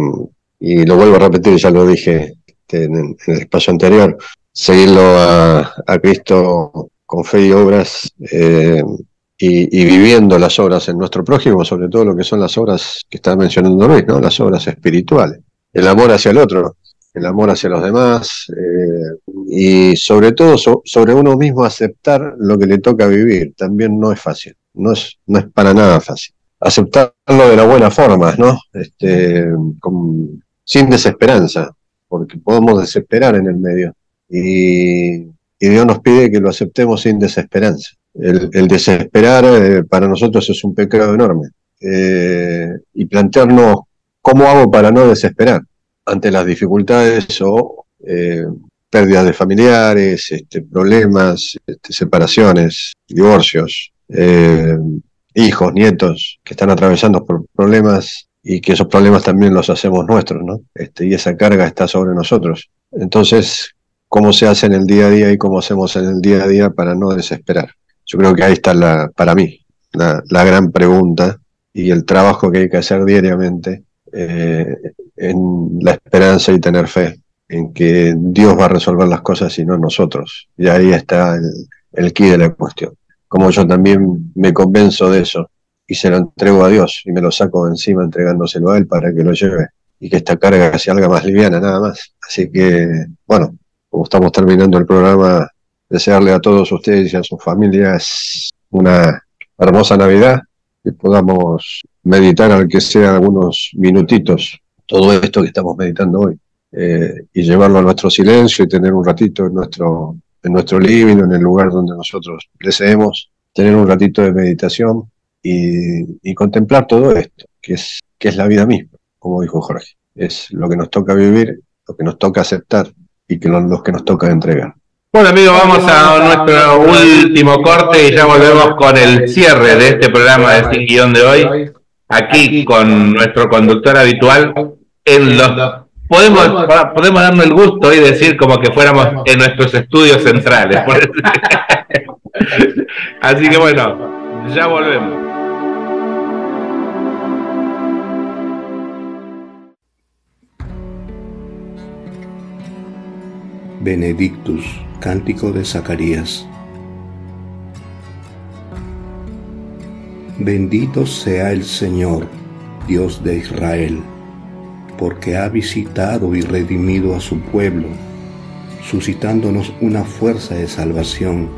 y lo vuelvo a repetir, ya lo dije este, en, el espacio anterior, seguirlo a, a Cristo con fe y obras eh, y, y, viviendo las obras en nuestro prójimo, sobre todo lo que son las obras que está mencionando Luis, ¿no? las obras espirituales, el amor hacia el otro, el amor hacia los demás eh, y sobre todo so, sobre uno mismo aceptar lo que le toca vivir, también no es fácil, no es, no es para nada fácil. Aceptarlo de la buena forma, ¿no? Este, sin desesperanza, porque podemos desesperar en el medio. Y, y Dios nos pide que lo aceptemos sin desesperanza. El, el desesperar eh, para nosotros es un pecado enorme. Eh, y plantearnos cómo hago para no desesperar ante las dificultades o eh, pérdidas de familiares, este, problemas, este, separaciones, divorcios, eh, hijos, nietos que están atravesando por problemas y que esos problemas también los hacemos nuestros, ¿no? Este, y esa carga está sobre nosotros. Entonces, ¿cómo se hace en el día a día y cómo hacemos en el día a día para no desesperar? Yo creo que ahí está la, para mí, la, la gran pregunta y el trabajo que hay que hacer diariamente eh, en la esperanza y tener fe en que Dios va a resolver las cosas y no nosotros. Y ahí está el, el de la cuestión. Como yo también me convenzo de eso, y se lo entrego a Dios y me lo saco de encima entregándoselo a Él para que lo lleve y que esta carga sea algo más liviana, nada más. Así que, bueno, como estamos terminando el programa, desearle a todos ustedes y a sus familias una hermosa Navidad, que podamos meditar al que sea algunos minutitos todo esto que estamos meditando hoy eh, y llevarlo a nuestro silencio y tener un ratito en nuestro, en nuestro living, en el lugar donde nosotros deseemos, tener un ratito de meditación y, y, contemplar todo esto, que es, que es la vida misma, como dijo Jorge. Es lo que nos toca vivir, lo que nos toca aceptar y que lo, los que nos toca entregar. Bueno amigos, vamos a nuestro último corte y ya volvemos con el cierre de este programa de Sin Guión de hoy, aquí con nuestro conductor habitual en los... Podemos, podemos darnos el gusto y decir como que fuéramos en nuestros estudios centrales. Así que bueno, ya volvemos. Benedictus, cántico de Zacarías. Bendito sea el Señor, Dios de Israel, porque ha visitado y redimido a su pueblo, suscitándonos una fuerza de salvación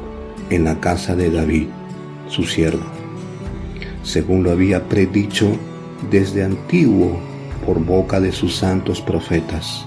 en la casa de David, su siervo, según lo había predicho desde antiguo por boca de sus santos profetas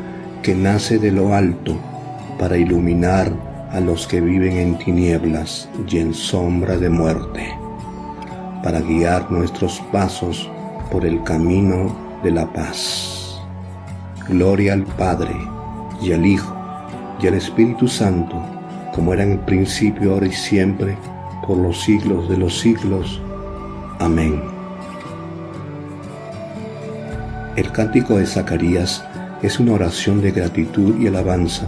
que nace de lo alto para iluminar a los que viven en tinieblas y en sombra de muerte, para guiar nuestros pasos por el camino de la paz. Gloria al Padre y al Hijo y al Espíritu Santo, como era en el principio, ahora y siempre, por los siglos de los siglos. Amén. El cántico de Zacarías es una oración de gratitud y alabanza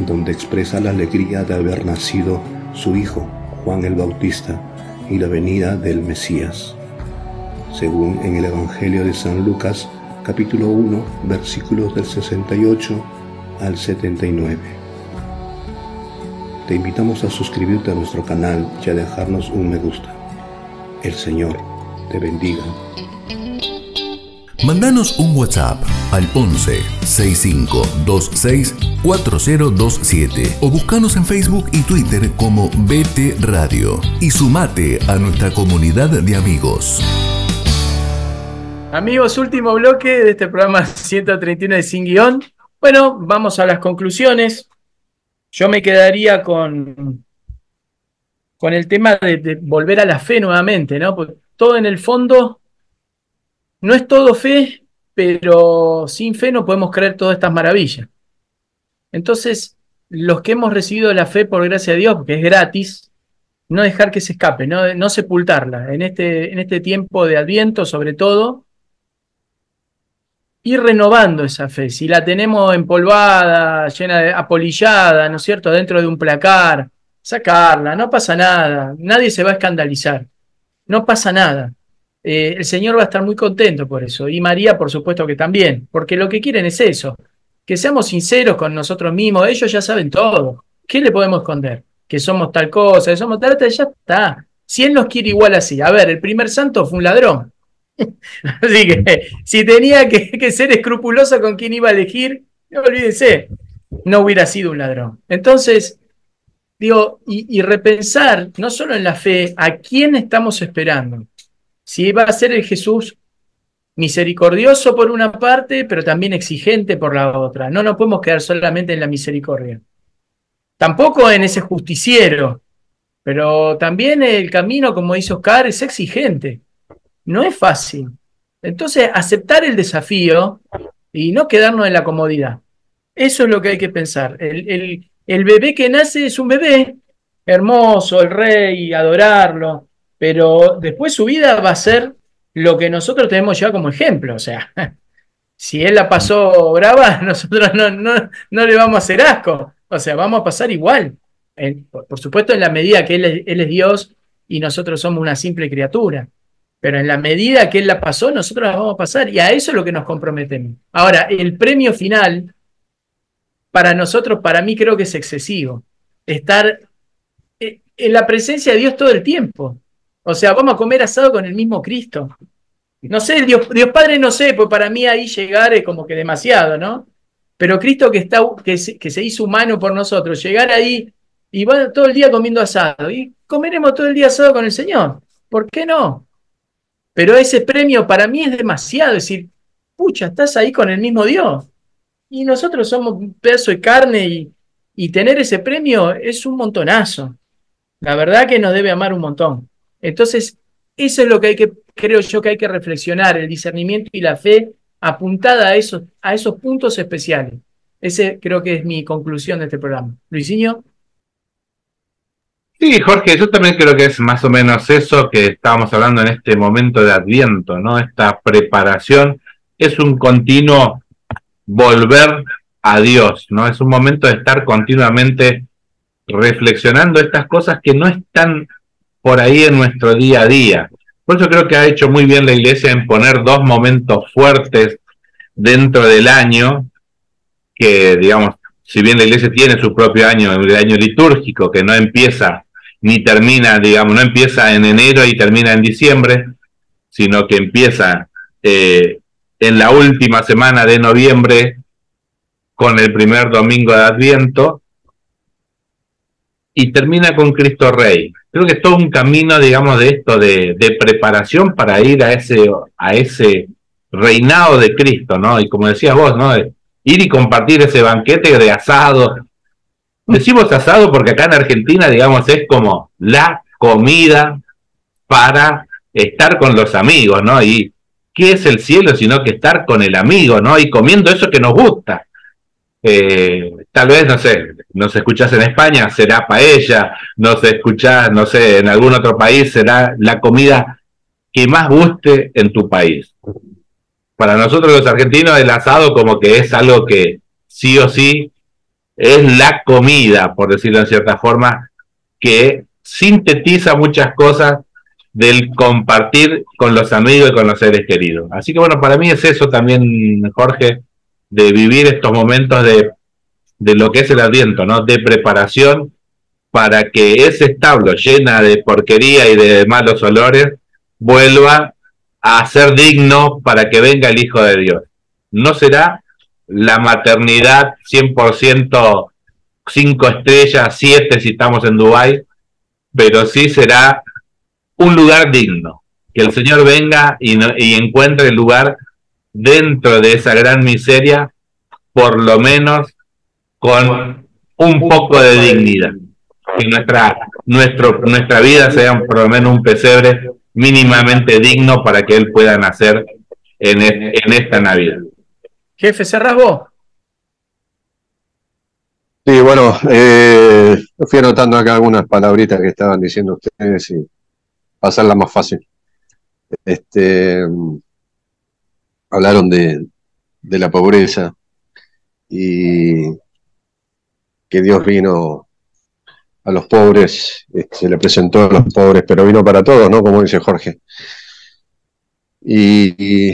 donde expresa la alegría de haber nacido su hijo, Juan el Bautista, y la venida del Mesías. Según en el Evangelio de San Lucas, capítulo 1, versículos del 68 al 79. Te invitamos a suscribirte a nuestro canal y a dejarnos un me gusta. El Señor te bendiga. Mandanos un WhatsApp al 11 6526 4027 o buscanos en Facebook y Twitter como BT Radio y sumate a nuestra comunidad de amigos. Amigos, último bloque de este programa 131 de Sin Guión. Bueno, vamos a las conclusiones. Yo me quedaría con, con el tema de, de volver a la fe nuevamente, ¿no? Porque todo en el fondo no es todo fe, pero sin fe no podemos creer todas estas maravillas. Entonces, los que hemos recibido la fe por gracia de Dios, porque es gratis, no dejar que se escape, no, sepultarla. En este, en este tiempo de Adviento, sobre todo, ir renovando esa fe. Si la tenemos empolvada, llena de apolillada, ¿no es cierto?, dentro de un placar, sacarla, no pasa nada, nadie se va a escandalizar, no pasa nada. Eh, el Señor va a estar muy contento por eso. Y María, por supuesto que también, porque lo que quieren es eso, que seamos sinceros con nosotros mismos. Ellos ya saben todo. ¿Qué le podemos esconder? Que somos tal cosa, que somos tal, otra, ya está. Si Él nos quiere igual así. A ver, el primer santo fue un ladrón. así que si tenía que, ser escrupuloso con quién iba a elegir, no olvídense, no hubiera sido un ladrón. Entonces, digo, y repensar no solo en la fe, a quién estamos esperando si va a ser el Jesús misericordioso por una parte, pero también exigente por la otra. No nos podemos quedar solamente en la misericordia. Tampoco en ese justiciero, pero también el camino, como dice Oscar, es exigente. No es fácil. Entonces, aceptar el desafío y no quedarnos en la comodidad. Eso es lo que hay que pensar. El, el bebé que nace es un bebé, hermoso, el rey, adorarlo, pero después su vida va a ser lo que nosotros tenemos ya como ejemplo. O sea, si él la pasó brava, nosotros no, no, no le vamos a hacer asco. O sea, vamos a pasar igual. por, supuesto, en la medida que él es, él es Dios y nosotros somos una simple criatura. Pero en la medida que Él la pasó, nosotros la vamos a pasar. Y a eso es lo que nos comprometemos. Ahora, el premio final, para nosotros, para mí creo que es excesivo. Estar eh, en la presencia de Dios todo el tiempo. O sea, vamos a comer asado con el mismo Cristo. No sé, Dios, Dios Padre no sé, pues para mí ahí llegar es como que demasiado, ¿no? Pero Cristo que, está, que, se, hizo humano por nosotros, llegar ahí y va todo el día comiendo asado. Y comeremos todo el día asado con el Señor. ¿Por qué no? Pero ese premio para mí es demasiado. decir, pucha, estás ahí con el mismo Dios. Y nosotros somos un pedazo de carne y, y tener ese premio es un montonazo. La verdad que nos debe amar un montón. Entonces, eso es lo que hay que, creo yo que hay que reflexionar, el discernimiento y la fe apuntada a esos, a esos puntos especiales. Ese creo que es mi conclusión de este programa. Luisinho. Sí, Jorge, yo también creo que es más o menos eso que estábamos hablando en este momento de Adviento, ¿no? Esta preparación es un continuo volver a Dios, ¿no? Es un momento de estar continuamente reflexionando estas cosas que no están por ahí en nuestro día a día. Por eso creo que ha hecho muy bien la iglesia en poner dos momentos fuertes dentro del año que, digamos, si bien la iglesia tiene su propio año, el año litúrgico, que no empieza ni termina, digamos, no empieza en enero y termina en diciembre, sino que empieza eh, en la última semana de noviembre con el primer domingo de Adviento y termina con Cristo Rey. Creo que es todo un camino, digamos, de esto, de, preparación para ir a ese, a ese reinado de Cristo, ¿no? Y como decías vos, ¿no? ir y compartir ese banquete de asado. Decimos asado porque acá en Argentina, digamos, es como la comida para estar con los amigos, ¿no? Y qué es el cielo sino que estar con el amigo, ¿no? Y comiendo eso que nos gusta. Eh, tal vez, no sé, nos escuchás en España, será paella, nos escuchás, no sé, en algún otro país, será la comida que más guste en tu país para nosotros los argentinos el asado como que es algo que sí o sí es la comida, por decirlo de cierta forma, que sintetiza muchas cosas del compartir con los amigos y con los seres queridos. Así que bueno, para mí es eso también, Jorge, de vivir estos momentos de, de lo que es el adviento, ¿no? De preparación para que ese establo llena de porquería y de malos olores vuelva a ser digno para que venga el Hijo de Dios. No será la maternidad 100% cinco estrellas, siete si estamos en Dubái, pero sí será un lugar digno, que el Señor venga y, y encuentre el lugar dentro de esa gran miseria, por lo menos con un poco de dignidad. Que nuestra, nuestro, nuestra vida sea por lo menos un pesebre mínimamente digno para que él pueda nacer en, en esta Navidad. Jefe, cerrás vos. Sí, bueno, eh, fui anotando acá algunas palabritas que estaban diciendo ustedes y pasarla más fácil. Este, hablaron de, de la pobreza y que Dios vino a los pobres, este, se le presentó a los pobres, pero vino para todos, ¿no? Como dice Jorge. Y,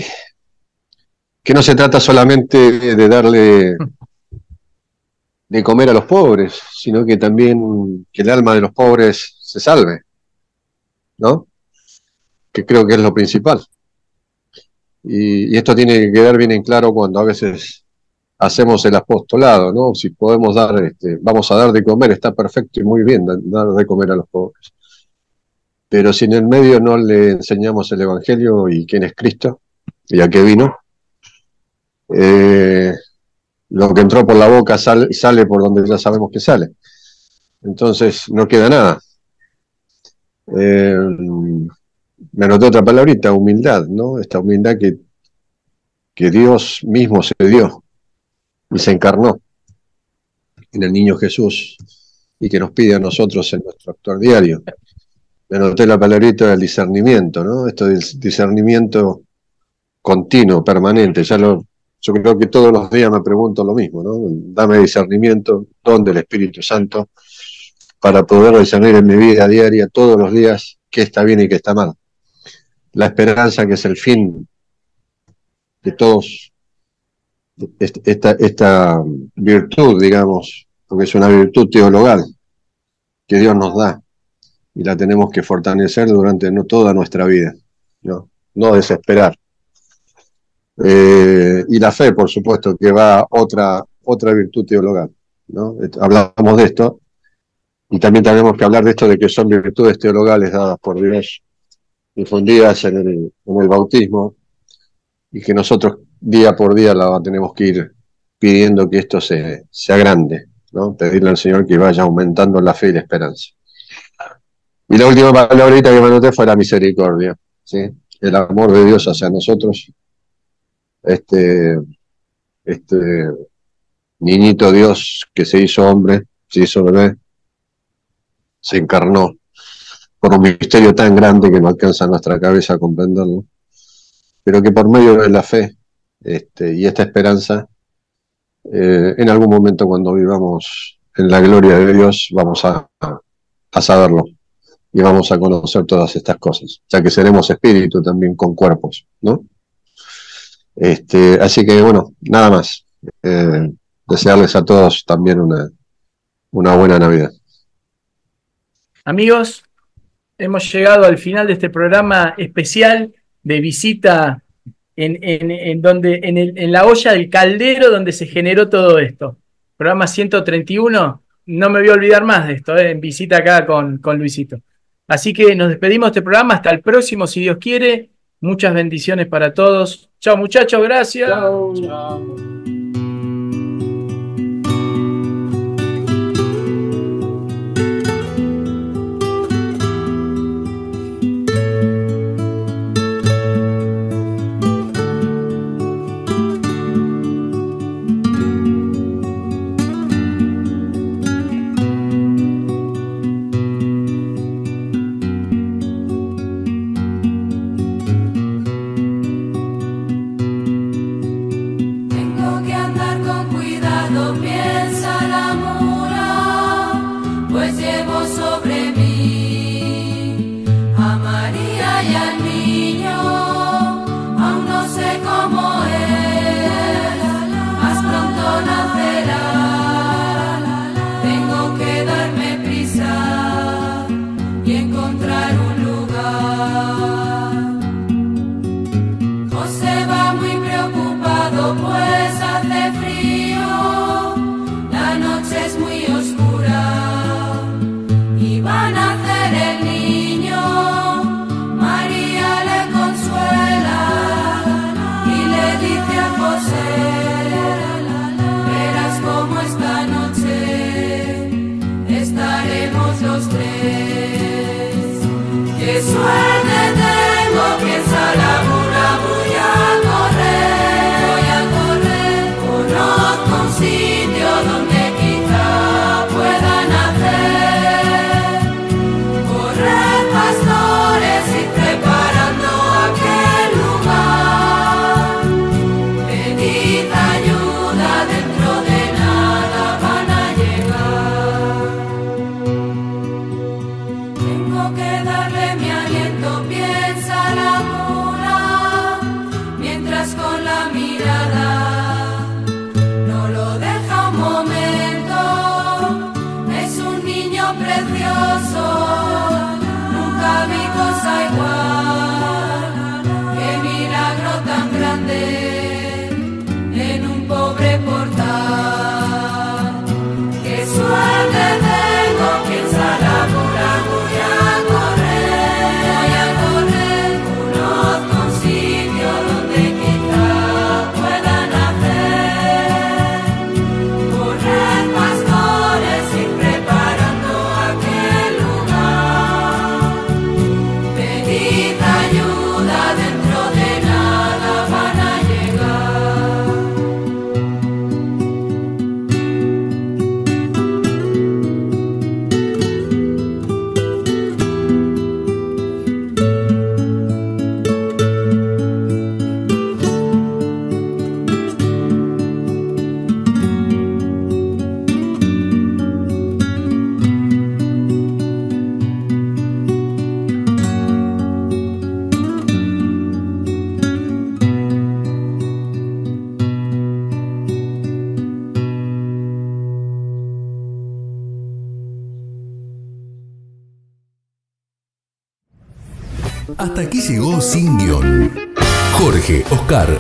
que no se trata solamente de darle de comer a los pobres, sino que también que el alma de los pobres se salve, ¿no? Que creo que es lo principal. Y, y esto tiene que quedar bien en claro cuando a veces hacemos el apostolado, ¿no? Si podemos dar, este, vamos a dar de comer, está perfecto y muy bien dar de comer a los pobres. Pero si en el medio no le enseñamos el Evangelio y quién es Cristo y a qué vino, eh, lo que entró por la boca sale, sale por donde ya sabemos que sale. Entonces no queda nada. Eh, me anoté otra palabrita, humildad, ¿no? Esta humildad que, que Dios mismo se dio y se encarnó en el niño Jesús y que nos pide a nosotros en nuestro actuar diario. Me anoté la palabrita del discernimiento, ¿no? Esto del discernimiento continuo, permanente. Ya lo, yo creo que todos los días me pregunto lo mismo, ¿no? Dame discernimiento, donde el Espíritu Santo, para poder discernir en mi vida diaria todos los días qué está bien y qué está mal. La esperanza que es el fin de todos esta, esta virtud, digamos, porque es una virtud teologal que Dios nos da y la tenemos que fortalecer durante no, toda nuestra vida, no, no desesperar. Eh, y la fe, por supuesto, que va otra, otra virtud teologal. ¿no? Hablamos de esto y también tenemos que hablar de esto de que son virtudes teologales dadas por Dios, difundidas en el, en el bautismo, y que nosotros día por día tenemos que ir pidiendo que esto se, sea grande, ¿no? Pedirle al Señor que vaya aumentando la fe y la esperanza. Y la última palabrita que me anoté fue la misericordia, ¿sí? El amor de Dios hacia nosotros. Este, este niñito Dios que se hizo hombre, se hizo bebé, se encarnó por un misterio tan grande que no alcanza nuestra cabeza a comprenderlo, pero que por medio de la fe este, y esta esperanza, eh, en algún momento cuando vivamos en la gloria de Dios, vamos a, saberlo y vamos a conocer todas estas cosas, ya que seremos espíritu también con cuerpos, ¿no? Este, así que bueno, nada más. Eh, desearles a todos también una, una buena Navidad. Amigos, hemos llegado al final de este programa especial de visita en, donde, en, la olla del caldero donde se generó todo esto. Programa 131, no me voy a olvidar más de esto, eh, en visita acá con, con Luisito. Así que nos despedimos de este programa, hasta el próximo, si Dios quiere. Muchas bendiciones para todos. Chao muchachos, gracias. Chao.